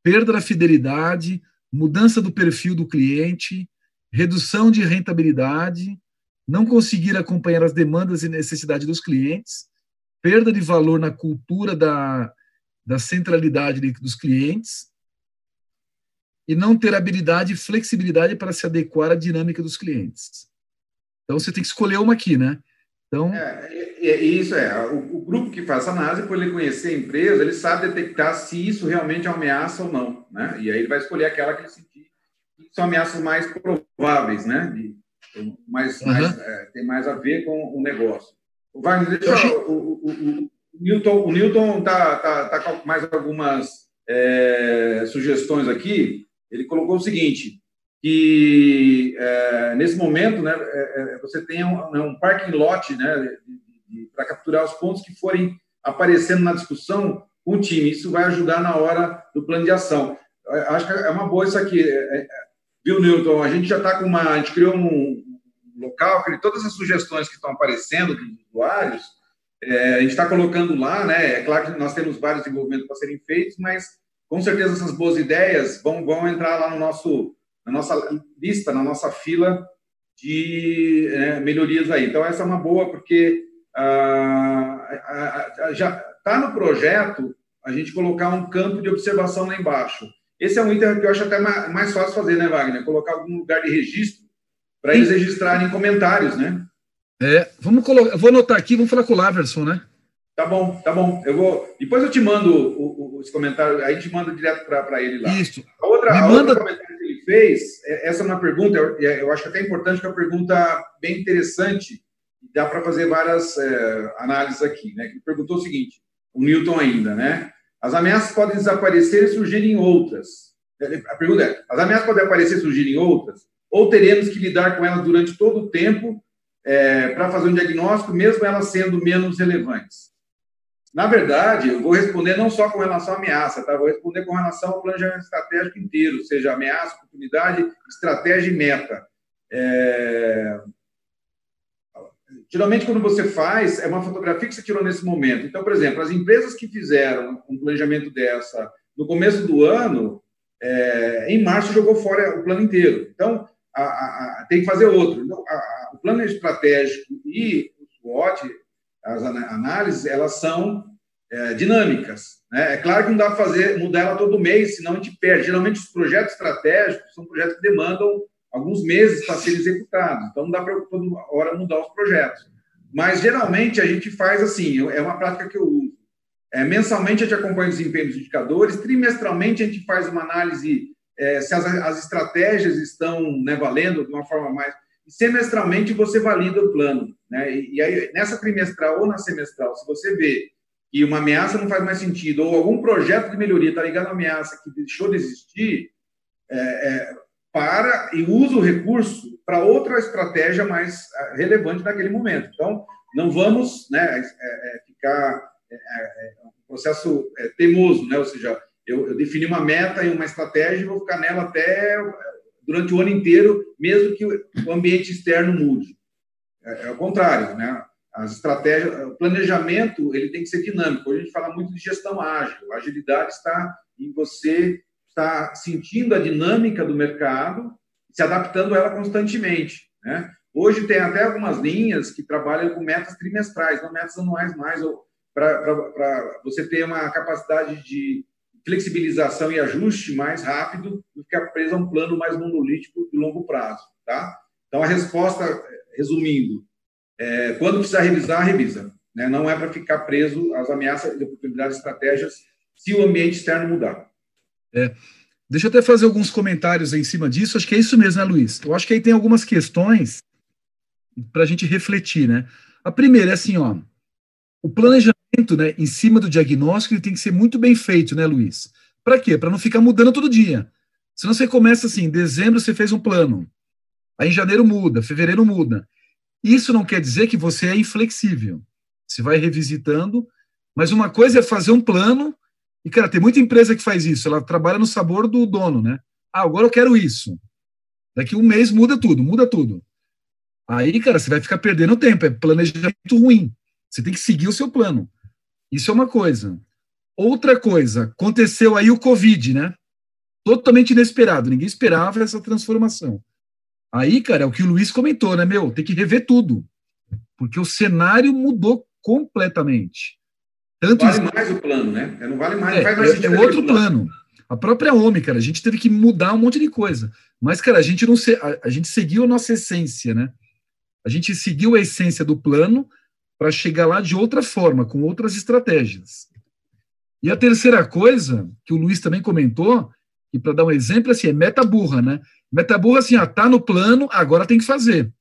perda da fidelidade, mudança do perfil do cliente, redução de rentabilidade, não conseguir acompanhar as demandas e necessidades dos clientes, perda de valor na cultura da, da centralidade dos clientes e não ter habilidade e flexibilidade para se adequar à dinâmica dos clientes. Então, você tem que escolher uma aqui, né? Então... É, é, isso é. O, o, grupo que faz análise, por ele conhecer a empresa, ele sabe detectar se isso realmente é uma ameaça ou não, né? E aí ele vai escolher aquela que ele sentir que são ameaças mais prováveis, né? De, mais, uhum. mais é, tem mais a ver com o negócio. O Wagner, deixa eu, o, o, o, Newton, o Newton tá, tá, tá com mais algumas é, sugestões aqui. Ele colocou o seguinte, que é, nesse momento, né, é, é, você tem um, né, um parking lot, né, para capturar os pontos que forem aparecendo na discussão com o time. Isso vai ajudar na hora do plano de ação. Acho que é uma boa isso aqui. É, Viu, Newton? A gente já está com uma. A gente criou um local, todas as sugestões que estão aparecendo dos usuários, é, a gente está colocando lá, né? É claro que nós temos vários desenvolvimentos para serem feitos, mas com certeza essas boas ideias vão, vão entrar lá no nosso, na nossa lista, na nossa fila de é, melhorias aí. Então, essa é uma boa, porque ah, já está no projeto a gente colocar um campo de observação lá embaixo. Esse é um item que eu acho até mais fácil fazer, né, Wagner? Colocar algum lugar de registro para eles registrarem comentários, né? É, vamos colocar, vou anotar aqui, vamos falar com o Laverson, né? Tá bom, tá bom. Eu vou. Depois eu te mando o, o, esse comentário, aí a gente manda direto para ele lá. Isso. A outra, a manda... outra comentário que ele fez, é, essa é uma pergunta, eu, eu acho até importante, que é uma pergunta bem interessante, dá para fazer várias é, análises aqui. Né? Ele perguntou o seguinte, o Newton ainda, né? As ameaças podem desaparecer e surgirem outras. A pergunta é: as ameaças podem aparecer e surgirem outras? Ou teremos que lidar com elas durante todo o tempo é, para fazer um diagnóstico, mesmo elas sendo menos relevantes? Na verdade, eu vou responder não só com relação à ameaça, tá? vou responder com relação ao planejamento estratégico inteiro, ou seja, ameaça, oportunidade, estratégia e meta. É... Geralmente, quando você faz, é uma fotografia que você tirou nesse momento. Então, por exemplo, as empresas que fizeram um planejamento dessa no começo do ano, é, em março jogou fora o plano inteiro. Então, a, a, tem que fazer outro. Então, a, o plano estratégico e o SWOT, as análises, elas são é, dinâmicas. Né? É claro que não dá para fazer, mudar ela todo mês, senão a gente perde. Geralmente, os projetos estratégicos são projetos que demandam alguns meses para serem executados. Então, não dá para toda hora mudar os projetos. Mas, geralmente, a gente faz assim, é uma prática que eu uso. É, mensalmente, a gente acompanha o desempenho dos indicadores, trimestralmente, a gente faz uma análise é, se as, as, estratégias estão né, valendo de uma forma mais. Semestralmente, você valida o plano. Né? E, e aí, nessa trimestral ou na semestral, se você vê que uma ameaça não faz mais sentido, ou algum projeto de melhoria está ligado à ameaça que deixou de existir, é, é, para e usa o recurso para outra estratégia mais ah, relevante naquele momento. Então, não vamos né, é, é, ficar é, é, um processo teimoso, né? ou seja, eu, eu defini uma meta e uma estratégia e vou ficar nela até durante o ano inteiro, mesmo que o ambiente externo mude. É, é o contrário, né? As estratégias, o planejamento, ele tem que ser dinâmico. A gente fala muito de gestão ágil. A agilidade está em você estar sentindo a dinâmica do mercado, se adaptando a ela constantemente, né? Hoje tem até algumas linhas que trabalham com metas trimestrais, não metas anuais mais, para você ter uma capacidade de flexibilização e ajuste mais rápido do que ficar preso a um plano mais monolítico de longo prazo, tá? Então, a resposta, resumindo, é, quando precisar revisar, revisa. Né? Não é para ficar preso às ameaças e oportunidades estratégias se o ambiente externo mudar. É. Deixa eu até fazer alguns comentários em cima disso. Acho que é isso mesmo, né, Luiz? Eu acho que aí tem algumas questões para a gente refletir, né? A primeira é assim, ó, o planejamento, né, em cima do diagnóstico, ele tem que ser muito bem feito, né, Luiz? Para quê? Para não ficar mudando todo dia. Senão você começa assim, em dezembro você fez um plano, aí em janeiro muda, fevereiro muda. Isso não quer dizer que você é inflexível. Você vai revisitando, mas uma coisa é fazer um plano, e, cara, tem muita empresa que faz isso, ela trabalha no sabor do dono, né? Ah, agora eu quero isso. Daqui um mês muda tudo, muda tudo. Aí, cara, você vai ficar perdendo tempo, é planejamento ruim. Você tem que seguir o seu plano. Isso é uma coisa. Outra coisa, aconteceu aí o Covid, né? Totalmente inesperado, ninguém esperava essa transformação. Aí, cara, é o que o Luiz comentou, né, meu? Tem que rever tudo. Porque o cenário mudou completamente. Tanto não vale isso... mais o plano, né? Não vale mais, é, mais é, é outro plano. A própria OMI, cara, a gente teve que mudar um monte de coisa. Mas, cara, a gente não se... a, a gente seguiu a nossa essência, né? A gente seguiu a essência do plano, para chegar lá de outra forma, com outras estratégias. E a terceira coisa, que o Luiz também comentou, e para dar um exemplo, assim, é meta burra, né? Meta burra, assim, ó, tá no plano, agora tem que fazer.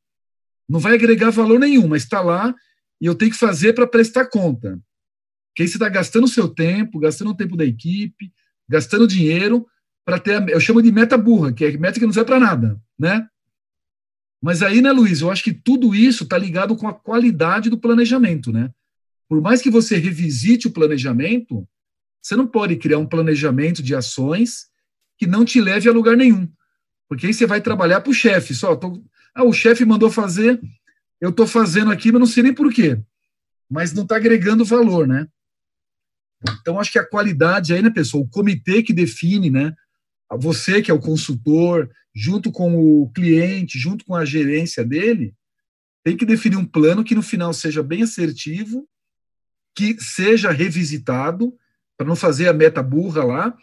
Não vai agregar valor nenhum, mas está lá e eu tenho que fazer para prestar conta. Porque aí você está gastando o seu tempo, gastando o tempo da equipe, gastando dinheiro para ter, a, eu chamo de meta burra, que é meta que não serve para nada, né? Mas aí, né, Luiz, eu acho que tudo isso está ligado com a qualidade do planejamento, né? Por mais que você revisite o planejamento, você não pode criar um planejamento de ações que não te leve a lugar nenhum. Porque aí você vai trabalhar para o chefe. Só, tô, ah, o chefe mandou fazer, eu estou fazendo aqui, mas não sei nem por quê. Mas não está agregando valor, né? Então, acho que a qualidade aí, né, pessoal? O comitê que define, né? Você que é o consultor, junto com o cliente, junto com a gerência dele, tem que definir um plano que no final seja bem assertivo, que seja revisitado, para não fazer a meta burra lá,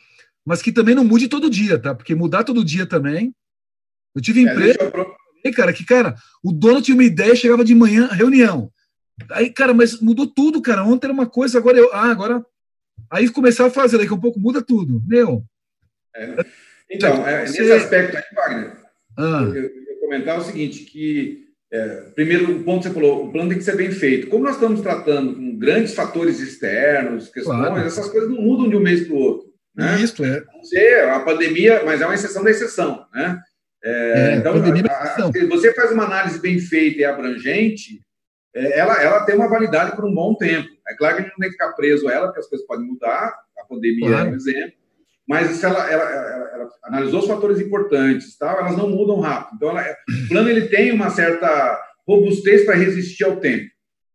mas que também não mude todo dia, tá? Porque mudar todo dia também. Eu tive é, empresa, eu... cara, que, cara, o dono tinha uma ideia, chegava de manhã, reunião. Aí, cara, mas mudou tudo, cara. Ontem era uma coisa, agora eu. Ah, agora. Aí começar a fazer, daqui a um pouco muda tudo. Meu. É. Então, é, nesse aspecto aí, Wagner, ah. eu, eu ia comentar o seguinte, que é, primeiro, o ponto que você falou, o plano tem que ser bem feito. Como nós estamos tratando com grandes fatores externos, questões, claro. essas coisas não mudam de um mês para o outro. Né? Isso, é. A pandemia, mas é uma exceção da exceção, né? É, é, então, a, a, se você faz uma análise bem feita e abrangente, é, ela, ela tem uma validade por um bom tempo. É claro que a gente não tem que ficar preso a ela, porque as coisas podem mudar, a pandemia claro. é um exemplo, mas se ela, ela, ela, ela, analisou os fatores importantes, tal, elas não mudam rápido. Então, o plano ele tem uma certa robustez para resistir ao tempo,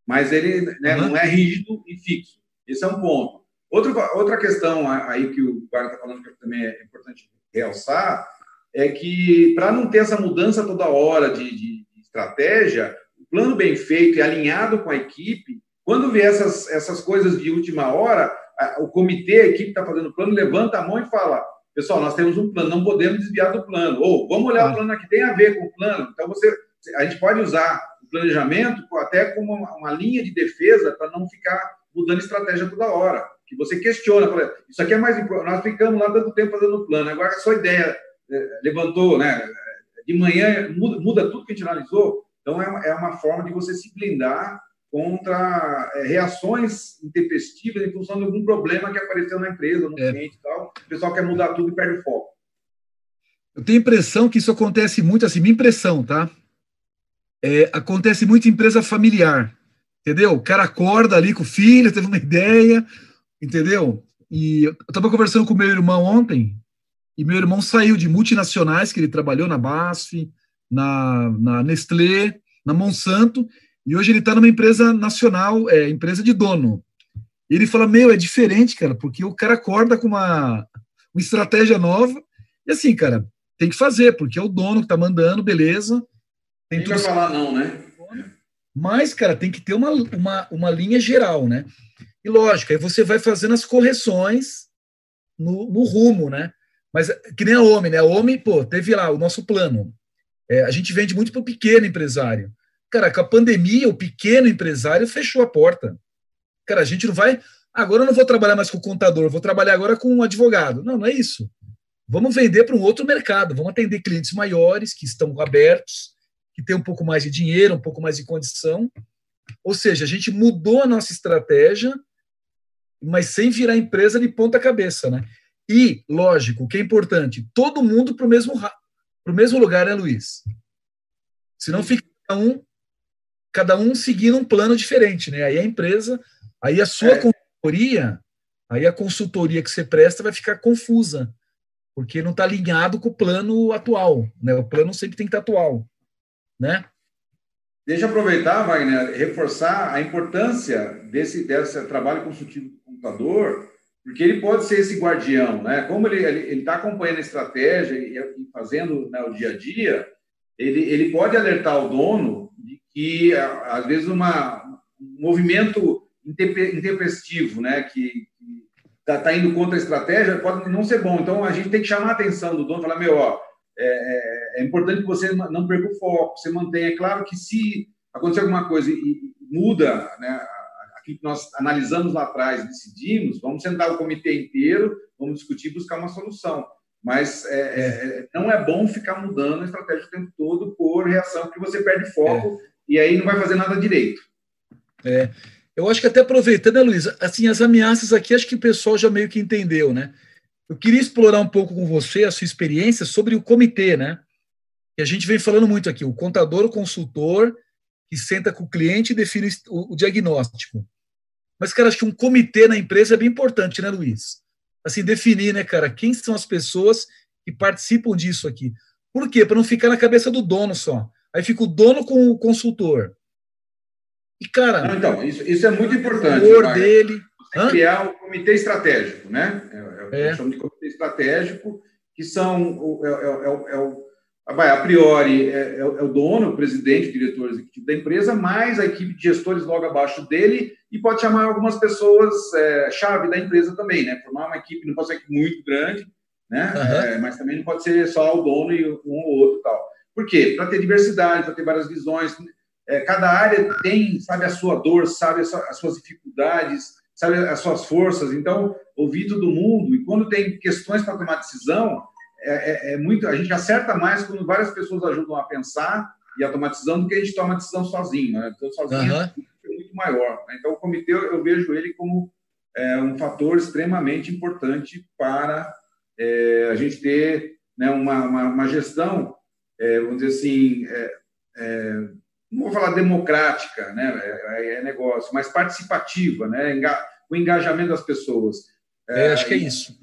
mas ele né, uhum. não é rígido e fixo. Esse é um ponto. Outro, outra questão aí que o Guarda está falando que também é importante realçar é que para não ter essa mudança toda hora de, de, de estratégia, o plano bem feito e alinhado com a equipe, quando vier essas, essas coisas de última hora, o comitê, a equipe está fazendo o plano, levanta a mão e fala: pessoal, nós temos um plano, não podemos desviar do plano. Ou vamos olhar ah. o plano que tem a ver com o plano. Então, você, a gente pode usar o planejamento até como uma, uma linha de defesa para não ficar mudando estratégia toda hora. Que você questiona, fala, isso aqui é mais importante. Nós ficamos lá tanto tempo fazendo o plano, agora a sua ideia é, levantou, né? De manhã muda, muda tudo que a gente analisou. Então, é uma, é uma forma de você se blindar contra é, reações intempestivas em função de algum problema que apareceu na empresa, no é. cliente e tal. O pessoal quer mudar tudo e perde o foco. Eu tenho a impressão que isso acontece muito, assim, minha impressão, tá? É, acontece muito em empresa familiar, entendeu? O cara acorda ali com o filho, teve uma ideia, entendeu? E eu estava conversando com meu irmão ontem, e meu irmão saiu de multinacionais, que ele trabalhou na BASF, na, na Nestlé, na Monsanto, e hoje ele está numa empresa nacional, é, empresa de dono. E ele fala: Meu, é diferente, cara, porque o cara acorda com uma, uma estratégia nova. E assim, cara, tem que fazer, porque é o dono que está mandando, beleza. Tem vai falar não, né? Mas, cara, tem que ter uma, uma, uma linha geral, né? E lógico, aí você vai fazendo as correções no, no rumo, né? Mas que nem a Homem, né? A Homem, pô, teve lá o nosso plano. É, a gente vende muito para o pequeno empresário. Cara, com a pandemia, o pequeno empresário fechou a porta. Cara, a gente não vai. Agora eu não vou trabalhar mais com o contador, vou trabalhar agora com um advogado. Não, não é isso. Vamos vender para um outro mercado, vamos atender clientes maiores, que estão abertos, que têm um pouco mais de dinheiro, um pouco mais de condição. Ou seja, a gente mudou a nossa estratégia, mas sem virar empresa de ponta cabeça, né? E, lógico, o que é importante, todo mundo para o mesmo, mesmo lugar, né, Luiz? Senão fica um cada um seguindo um plano diferente, né? Aí a empresa, aí a sua é. consultoria, aí a consultoria que você presta vai ficar confusa, porque não está alinhado com o plano atual, né? O plano sempre tem que estar tá atual, né? Deixa eu aproveitar, Wagner, reforçar a importância desse, desse trabalho consultivo do computador, porque ele pode ser esse guardião, né? Como ele está acompanhando a estratégia e, e fazendo né, o dia a dia, ele, ele pode alertar o dono que às vezes uma, um movimento intempestivo, né, que está tá indo contra a estratégia, pode não ser bom. Então a gente tem que chamar a atenção do dono, falar meu, ó, é, é, é importante que você não perca o foco, você mantenha. É claro que se acontecer alguma coisa e, muda, né, aquilo que nós analisamos lá atrás, decidimos, vamos sentar o comitê inteiro, vamos discutir, buscar uma solução. Mas é, é, é não é bom ficar mudando a estratégia o tempo todo por reação, porque você perde foco é e aí não vai fazer nada direito. É. Eu acho que até aproveitando, né, Luiz, assim, as ameaças aqui, acho que o pessoal já meio que entendeu, né? Eu queria explorar um pouco com você a sua experiência sobre o comitê, né? Que a gente vem falando muito aqui, o contador, o consultor, que senta com o cliente e define o, o diagnóstico. Mas, cara, acho que um comitê na empresa é bem importante, né, Luiz? Assim, definir, né, cara, quem são as pessoas que participam disso aqui. Por quê? Para não ficar na cabeça do dono só. Aí fica o dono com o consultor. E, cara. Não, então, isso, isso é muito importante. O dele. criar o comitê estratégico, né? É, é. chamo de comitê estratégico, que são. É, é, é, é o, a priori, é, é, o dono, o presidente, o diretor executivo da empresa, mais a equipe de gestores logo abaixo dele, e pode chamar algumas pessoas chave da empresa também, né? Formar uma equipe, não pode ser muito grande, né? Uhum. mas também não pode ser só o dono e um ou outro tal. Por quê? Para ter diversidade, para ter várias visões. É, cada área tem, sabe, a sua dor, sabe as suas dificuldades, sabe as suas forças. Então, ouvir todo mundo. E quando tem questões para tomar decisão, é, é, é, muito. A gente acerta mais quando várias pessoas ajudam a pensar e automatizando do que a gente toma decisão sozinho. Né? Então, sozinho uhum. é muito maior. Né? Então, o comitê, eu vejo ele como é, um fator extremamente importante para é, a gente ter né, uma, uma, uma gestão, é, vamos dizer assim, é, é, não vou falar democrática, né, é, é, negócio, mas participativa, né, o engajamento das pessoas. acho que é isso.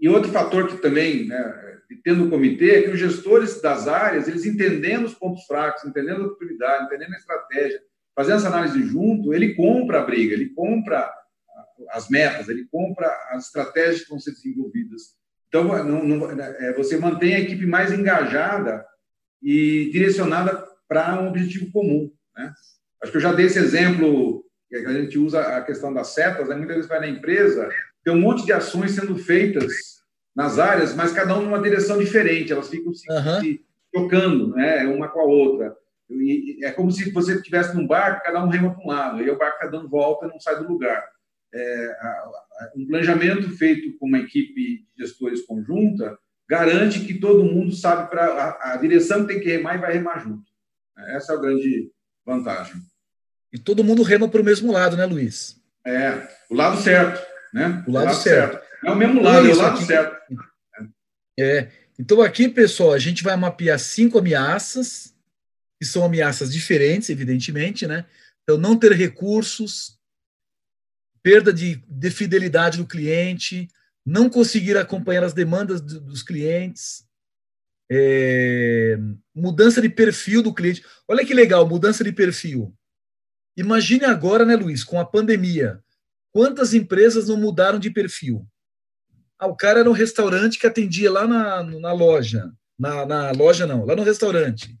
E outro fator que também, né, tendo o comitê, é que os gestores das áreas, eles entendendo os pontos fracos, entendendo a oportunidade, entendendo a estratégia, fazendo essa análise junto, ele compra a briga, ele compra as metas, ele compra as estratégias que vão ser desenvolvidas. Então, não, não, é, você mantém a equipe mais engajada e direcionada para um objetivo comum. Né? Acho que eu já dei esse exemplo, que a gente usa a questão das setas, né? muitas vezes vai na empresa, tem um monte de ações sendo feitas nas áreas, mas cada uma numa direção diferente, elas ficam se, uhum. se tocando, né, uma com a outra. E é como se você estivesse num barco, cada um rema para um lado, e o barco está dando volta e não sai do lugar. É, um planejamento feito com uma equipe de gestores conjunta garante que todo mundo sabe para a, a, direção que tem que remar e vai remar junto. Essa é a grande vantagem. E todo mundo rema para o mesmo lado, né, Luiz? É, o lado certo, né? O lado, o lado certo. certo. É o mesmo lado, é, é o lado aqui, certo. É. Então, aqui, pessoal, a gente vai mapear cinco ameaças, que são ameaças diferentes, evidentemente, né? Então, não ter recursos, perda de, de fidelidade do cliente, não conseguir acompanhar as demandas do, dos clientes, é, mudança de perfil do cliente. Olha que legal, mudança de perfil. Imagine agora, né, Luiz, com a pandemia, quantas empresas não mudaram de perfil? Ah, o cara era um restaurante que atendia lá na, na loja. Na, na loja, não, lá no restaurante.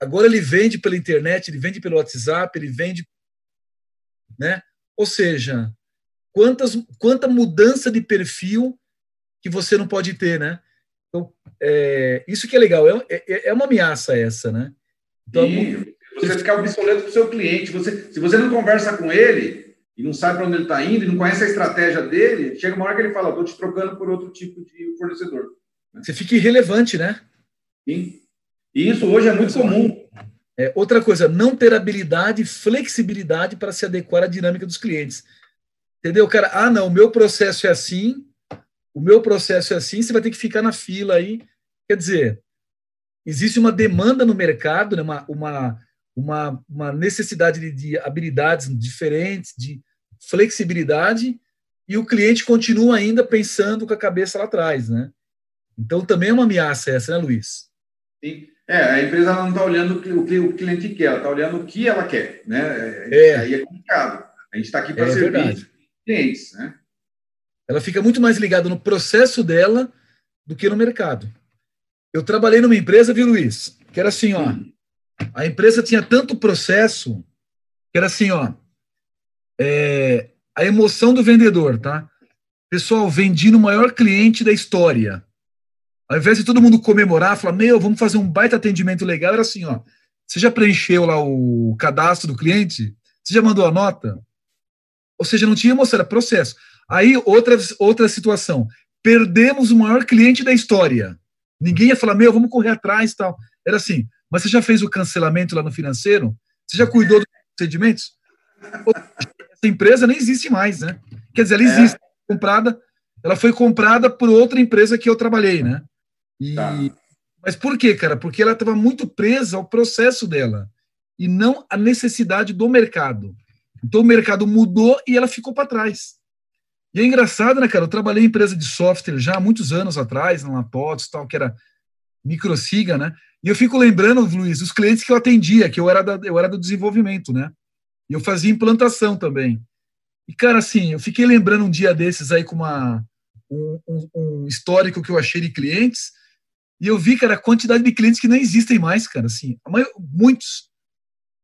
Agora ele vende pela internet, ele vende pelo WhatsApp, ele vende. Né? Ou seja, quantas, quanta mudança de perfil que você não pode ter, né? Então, é, isso que é legal, é, é, é uma ameaça essa, né? Então, Sim, você ficar obsoleto para o seu cliente. Você, se você não conversa com ele, e não sabe para onde ele está indo, e não conhece a estratégia dele, chega uma hora que ele fala, estou te trocando por outro tipo de fornecedor. Você fica irrelevante, né? Sim. E isso hoje é muito comum. É, outra coisa, não ter habilidade e flexibilidade para se adequar à dinâmica dos clientes. Entendeu, cara? Ah, não, o meu processo é assim, o meu processo é assim, você vai ter que ficar na fila aí. Quer dizer, existe uma demanda no mercado, né, uma, uma, uma, uma necessidade de, de habilidades diferentes, de flexibilidade e o cliente continua ainda pensando com a cabeça lá atrás, né? Então também é uma ameaça essa, né, Luiz? Sim. É, a empresa não está olhando o que, o cliente quer, ela está olhando o que ela quer, né? É. Aí é complicado. A gente está aqui para é servir verdade. Clientes, né? Ela fica muito mais ligada no processo dela do que no mercado. Eu trabalhei numa empresa, viu, Luiz? Que era assim, ó. A empresa tinha tanto processo que era assim, ó. É, a emoção do vendedor, tá? Pessoal, vendi no maior cliente da história. Ao invés de todo mundo comemorar, falar, meu, vamos fazer um baita atendimento legal, era assim, ó. Você já preencheu lá o cadastro do cliente? Você já mandou a nota? Ou seja, não tinha emoção, era processo. Aí, outra, outra situação. Perdemos o maior cliente da história. Ninguém ia falar, meu, vamos correr atrás tal. Era assim, mas você já fez o cancelamento lá no financeiro? Você já cuidou dos procedimentos? essa empresa nem existe mais, né? Quer dizer, ela é. existe, é. comprada, ela foi comprada por outra empresa que eu trabalhei, né? E, tá. Mas por quê, cara? Porque ela estava muito presa ao processo dela e não à necessidade do mercado. Então o mercado mudou e ela ficou para trás. E é engraçado, né, cara? Eu trabalhei em empresa de software já há muitos anos atrás, na TOTS, tal, que era microsiga, né? E eu fico lembrando, Luiz, os clientes que eu atendia, que eu era, da, eu era do desenvolvimento, né? E eu fazia implantação também. E, cara, assim, eu fiquei lembrando um dia desses aí com uma, um, um, um histórico que eu achei de clientes, e eu vi, cara, a quantidade de clientes que não existem mais, cara, assim, muitos.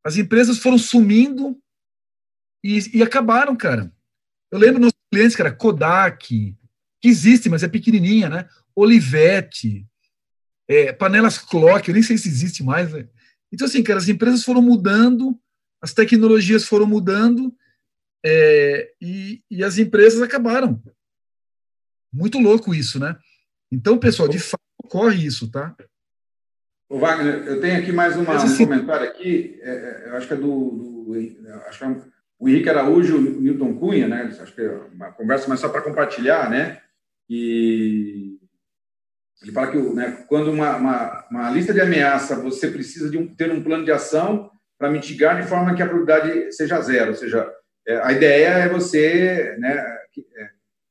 As empresas foram sumindo e, e acabaram, cara. Eu lembro nossos clientes, cara, Kodak, que existe, mas é pequenininha, né? Olivetti, é, panelas clock, eu nem sei se existe mais. Né? Então, assim, cara, as empresas foram mudando, as tecnologias foram mudando é, e, e as empresas acabaram. Muito louco isso, né? Então, pessoal, de fato, ocorre isso, tá? Ô, Wagner, eu tenho aqui mais uma, um comentário aqui, é, é, eu acho que é do, do acho que é o Henrique Araújo, o Newton Cunha, né? Acho que é uma conversa mais só para compartilhar, né? E ele fala que né, quando uma, uma, uma, lista de ameaça, você precisa de um, ter um plano de ação para mitigar de forma que a probabilidade seja zero. Ou seja, é, a ideia é você né, é,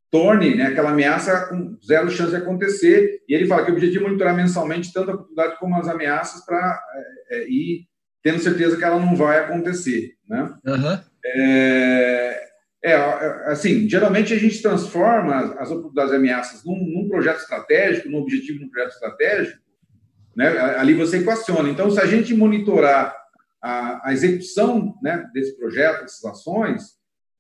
torne né, aquela ameaça com zero chance de acontecer. E ele fala que o objetivo é monitorar mensalmente tanto a oportunidade como as ameaças para é, é, ir tendo certeza que ela não vai acontecer. Né? Uhum. É, é, assim, geralmente a gente transforma as oportunidades e ameaças num, num, projeto estratégico, num objetivo de um projeto estratégico, né? ali você equaciona. Então, se a gente monitorar a, a execução né, desse projeto, dessas ações,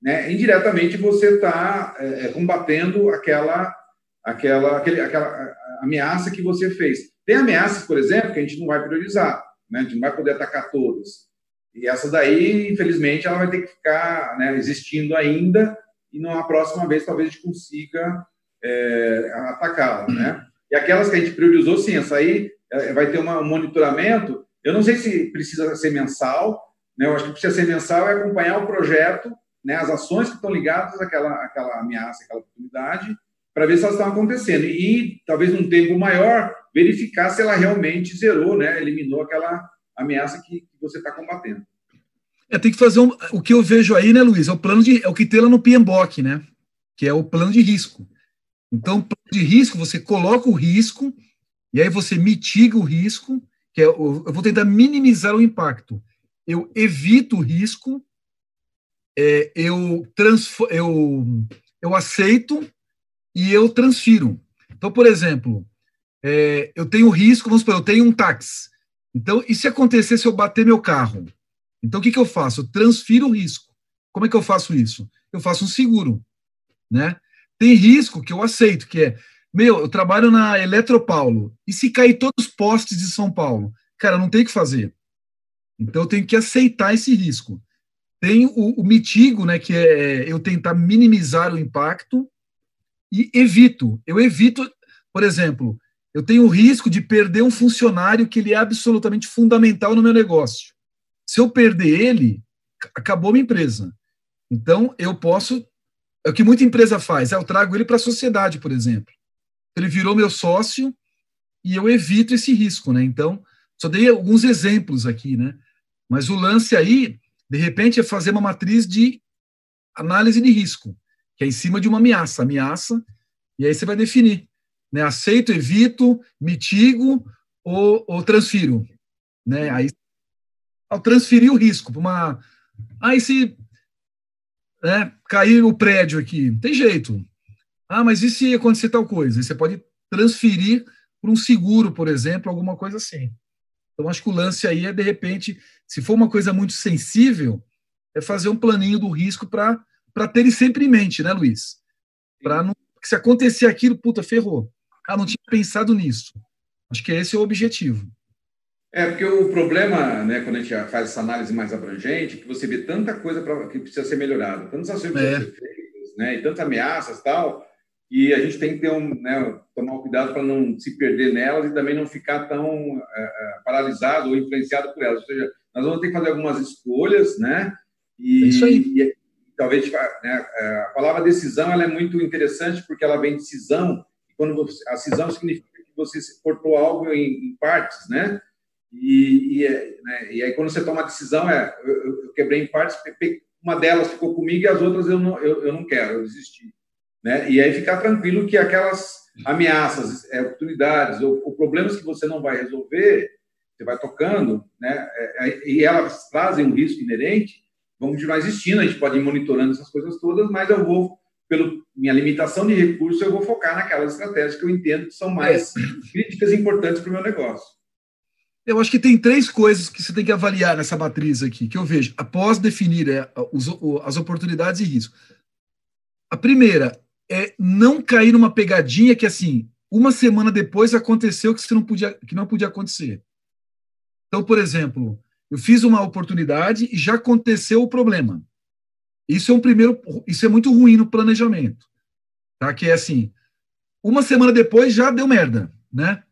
né, indiretamente você está é, é, combatendo aquela, aquela, aquele, aquela ameaça que você fez. Tem ameaças, por exemplo, que a gente não vai priorizar, né? a gente não vai poder atacar todas. E essa daí, infelizmente, ela vai ter que ficar né, existindo ainda e na próxima vez talvez a gente consiga é, atacá-la, né? E aquelas que a gente priorizou, sim, essa aí é, vai ter uma, um monitoramento. Eu não sei se precisa ser mensal, né? Eu acho que precisa ser mensal é acompanhar o projeto, né? As ações que estão ligadas àquela, àquela ameaça, àquela oportunidade, para ver se elas estão acontecendo. E talvez num tempo maior verificar se ela realmente zerou, né? Eliminou aquela ameaça que, que você está combatendo. É, tem que fazer um, o que eu vejo aí, né, Luiz? É o plano de é o que tem lá no PMBOK, né? Que é o plano de risco. Então, plano de risco, você coloca o risco e aí você mitiga o risco, que é eu vou tentar minimizar o impacto. Eu evito o risco, é, eu, eu, eu aceito e eu transfiro. Então, por exemplo, é, eu tenho risco, vamos supor, eu tenho um táxi. Então, e se acontecer se eu bater meu carro? Então, o que, que eu faço? Eu transfiro o risco. Como é que eu faço isso? Eu faço um seguro, né? Tem risco que eu aceito, que é, meu, eu trabalho na Eletropaulo, e se cair todos os postes de São Paulo? Cara, não tem o que fazer. Então, eu tenho que aceitar esse risco. Tem o, o mitigo, né, que é eu tentar minimizar o impacto e evito. Eu evito, por exemplo, eu tenho o risco de perder um funcionário que ele é absolutamente fundamental no meu negócio. Se eu perder ele, acabou minha empresa. Então, eu posso. É o que muita empresa faz. É, eu trago ele para a sociedade, por exemplo. Ele virou meu sócio e eu evito esse risco, né? Então, só dei alguns exemplos aqui, né? Mas o lance aí, de repente, é fazer uma matriz de análise de risco, que é em cima de uma ameaça. Ameaça, e aí você vai definir né? Aceito, evito, mitigo ou, ou transfiro, né? Aí, ao transferir o risco para uma, aí se né, cair o prédio aqui, tem jeito. Ah, mas e se acontecer tal coisa? Aí você pode transferir para um seguro, por exemplo, alguma coisa assim. Então, acho que o lance aí é, de repente, se for uma coisa muito sensível, é fazer um planinho do risco para ter sempre em mente, né, Luiz? Para não. Se acontecer aquilo, puta, ferrou. Ah, não tinha pensado nisso. Acho que esse é o objetivo. É, porque o problema, né, quando a gente faz essa análise mais abrangente, que você vê tanta coisa pra, que precisa ser melhorada, tantas ações que é. precisam ser feitas, né, e tantas ameaças tal, e a gente tem que ter um, né, tomar cuidado para não se perder nelas e também não ficar tão é, é, paralisado ou influenciado por elas. Ou seja, nós vamos ter que fazer algumas escolhas, né? E, é isso aí. E, talvez né, é, a palavra decisão ela é muito interessante porque ela vem de cisão quando você, a cisão significa que você cortou algo em, em partes, né? E, e, é, né? e, aí quando você toma a decisão é, eu, eu, quebrei em partes, uma delas ficou comigo e as outras eu não, eu, eu não quero, eu desisti, né? E aí ficar tranquilo que aquelas ameaças, é, oportunidades ou, ou, problemas que você não vai resolver, você vai tocando, né? É, e elas trazem um risco inerente, vão continuar existindo, a gente pode ir monitorando essas coisas todas, mas eu vou pela minha limitação de recursos, eu vou focar naquelas estratégias que eu entendo que são mais é. críticas e importantes para o meu negócio. Eu acho que tem três coisas que você tem que avaliar nessa matriz aqui, que eu vejo, após definir é, os, as oportunidades e riscos. A primeira é não cair numa pegadinha que, assim, uma semana depois aconteceu que, você não, podia, que não podia acontecer. Então, por exemplo, eu fiz uma oportunidade e já aconteceu o problema. Isso é um primeiro, isso é muito ruim no planejamento, tá? Que é assim, uma semana depois já deu merda, né?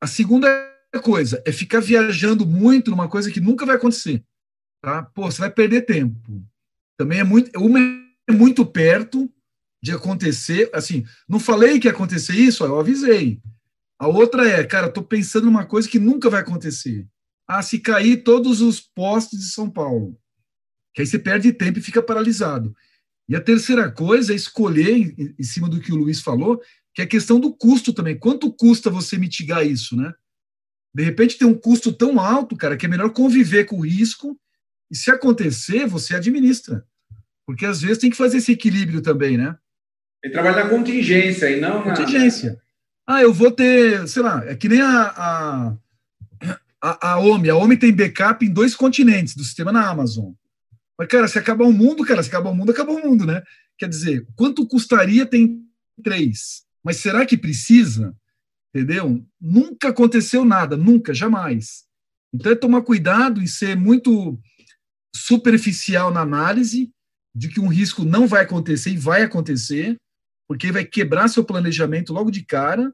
A segunda coisa é ficar viajando muito numa coisa que nunca vai acontecer. Tá? Pô, você vai perder tempo. Também é muito. Uma é muito perto de acontecer. Assim, não falei que ia acontecer isso, eu avisei. A outra é, cara, tô pensando numa coisa que nunca vai acontecer. Ah, se cair todos os postes de São Paulo. Que aí você perde tempo e fica paralisado. E a terceira coisa é escolher, em, em cima do que o Luiz falou, que é a questão do custo também. Quanto custa você mitigar isso, né? De repente tem um custo tão alto, cara, que é melhor conviver com o risco e se acontecer, você administra. Porque às vezes tem que fazer esse equilíbrio também, né? Tem que trabalhar na contingência e não contingência. Na... Ah, eu vou ter, sei lá, é que nem a, a, a, a OMI. A OMI tem backup em dois continentes do sistema na Amazon. Mas, cara, se acabar o mundo, cara, se acabar o mundo, acabou o mundo, né? Quer dizer, quanto custaria tem três? Mas será que precisa? Entendeu? Nunca aconteceu nada, nunca, jamais. Então é tomar cuidado e ser muito superficial na análise de que um risco não vai acontecer e vai acontecer, porque vai quebrar seu planejamento logo de cara.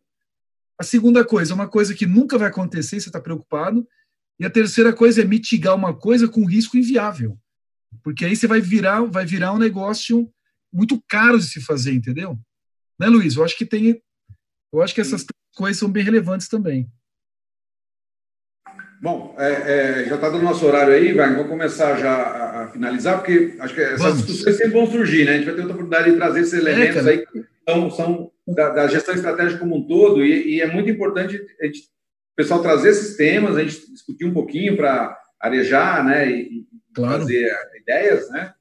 A segunda coisa, uma coisa que nunca vai acontecer, você está preocupado. E a terceira coisa é mitigar uma coisa com risco inviável. Porque aí você vai virar, vai virar um negócio muito caro de se fazer, entendeu? Né, Luiz? Eu acho que tem. Eu acho que essas coisas são bem relevantes também. Bom, é, é, já está dando nosso horário aí, vai, vou começar já a, a, finalizar, porque acho que essas Vamos. discussões sempre vão surgir, né? A gente vai ter outra oportunidade de trazer esses é, elementos é, aí que são, são da, da, gestão estratégica como um todo, e, e é muito importante a gente, o pessoal trazer esses temas, a gente discutir um pouquinho para arejar, né? E, claro. fazer ideias, né?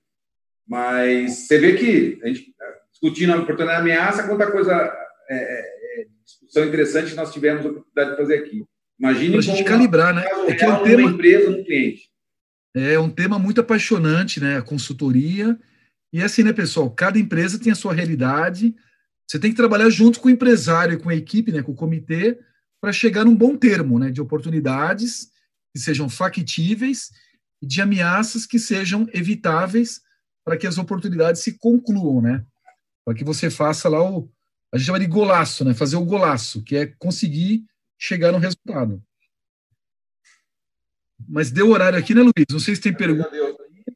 Mas você vê que a gente discutindo a oportunidade de ameaça, quanta coisa, é, é, é, discussão interessante nós tivemos a oportunidade de fazer aqui. Imagine a gente calibrar, né? É que é um tema empresa no cliente. É um tema muito apaixonante, né? A consultoria. E assim, né, pessoal? Cada empresa tem a sua realidade. Você tem que trabalhar junto com o empresário, com a equipe, né, com o comitê, para chegar num bom termo, né, de oportunidades que sejam factíveis e de ameaças que sejam evitáveis para que as oportunidades se concluam, né? para que você faça lá o. A gente chama de golaço, né? Fazer o golaço, que é conseguir chegar no resultado. Mas deu horário aqui, né, Luiz? Não sei se tem pergunta.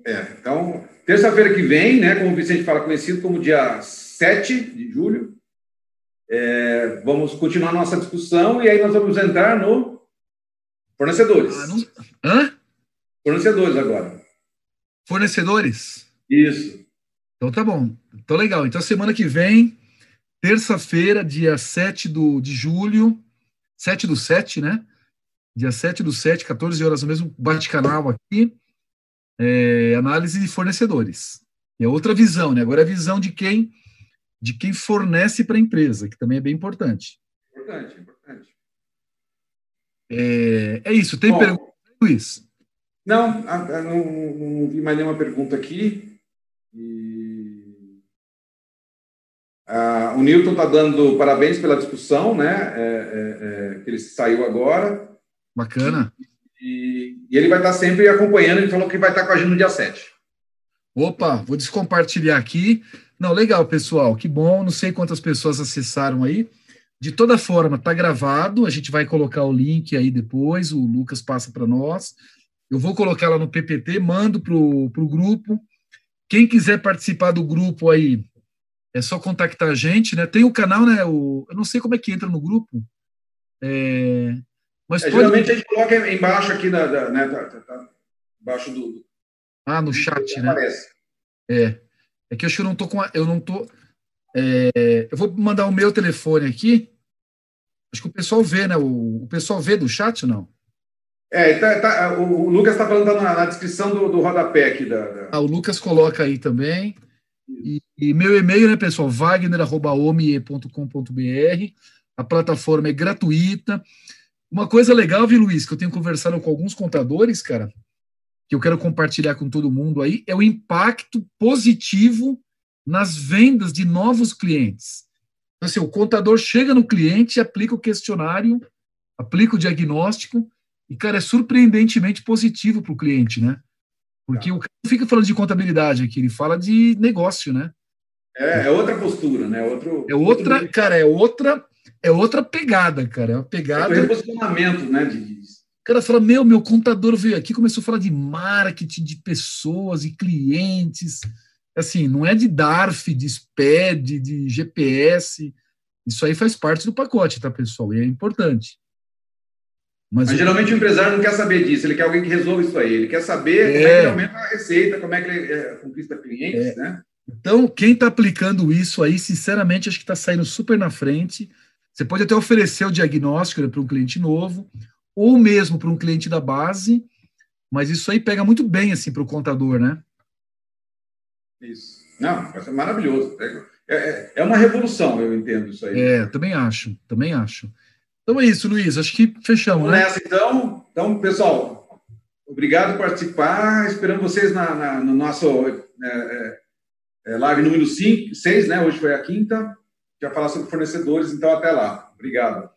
É, então, terça-feira que vem, né, como o Vicente fala, conhecido como dia 7 de julho, é, vamos continuar nossa discussão e aí nós vamos entrar no fornecedores. Ah, não... Hã? Fornecedores agora. Fornecedores? Isso. Então tá bom. Então legal. Então semana que vem, terça-feira, dia 7 do, de julho, 7 do 7, né? Dia 7 do 7, 14 horas mesmo bate-canal aqui. É, análise de fornecedores. É outra visão, né? Agora é a visão de quem de quem fornece para a empresa, que também é bem importante. Importante, importante. É, é isso. Tem pergunta, Luiz? Não, não, não, não vi mais nenhuma pergunta aqui. E... Ah, o Newton está dando parabéns pela discussão, né? É, é, é, que ele saiu agora. Bacana. E, e, ele vai estar sempre acompanhando. Ele falou que vai estar com a gente no dia 7. Opa, vou descompartilhar aqui. Não, legal, pessoal. Que bom. Não sei quantas pessoas acessaram aí. De toda forma, está gravado. A gente vai colocar o link aí depois. O Lucas passa para nós. Eu vou colocar lá no PPT, mando para o grupo. Quem quiser participar do grupo aí, é só contactar a gente, né? Tem o canal, né? O, eu não sei como é que entra no grupo. É, mas é, pode... Geralmente a gente coloca embaixo aqui, da né? Tá, tá, tá, embaixo do. Ah, no chat, né? Aparece. É. É que eu acho que eu não tô com. A, eu não tô. É, eu vou mandar o meu telefone aqui. Acho que o pessoal vê, né? O, o pessoal vê do chat ou não? É, tá, tá, o, o Lucas está falando tá na, na, descrição do, do rodapé aqui. Da, da... Ah, o Lucas coloca aí também. E, e, meu e-mail, né, pessoal? wagner.omie.com.br. A plataforma é gratuita. Uma coisa legal, viu, Luiz, que eu tenho conversado com alguns contadores, cara, que eu quero compartilhar com todo mundo aí, é o impacto positivo nas vendas de novos clientes. Então, assim, o contador chega no cliente, aplica o questionário, aplica o diagnóstico, e, cara, é surpreendentemente positivo para o cliente, né? Porque tá. o cara não fica falando de contabilidade aqui, ele fala de negócio, né? É, é outra postura, né? Outro, é outra, outro... cara, é outra, é outra pegada, cara. É uma pegada. É reposicionamento, né? De... O cara fala: Meu, meu contador veio aqui, começou a falar de marketing, de pessoas e clientes. Assim, não é de DARF, de SPED, de GPS. Isso aí faz parte do pacote, tá, pessoal? E é importante. Mas, Mas geralmente o empresário não quer saber disso, ele quer alguém que resolva isso aí. Ele quer saber é... como é que ele aumenta a receita, como é que ele é, conquista clientes, é. né? Então, quem está aplicando isso aí, sinceramente, acho que está saindo super na frente. Você pode até oferecer o diagnóstico né, para um cliente novo, ou mesmo para um cliente da base, mas isso aí pega muito bem assim para o contador, né? Isso. Não, vai ser maravilhoso. É, é, é uma revolução, eu entendo isso aí. É, também acho, também acho. Então é isso, Luiz. Acho que fechamos, né? Nessa, então. Então, pessoal, obrigado por participar. Esperamos vocês na, na no nosso é, é, é live número 5, 6, né? Hoje foi a quinta. Já falar sobre fornecedores, então até lá. Obrigado.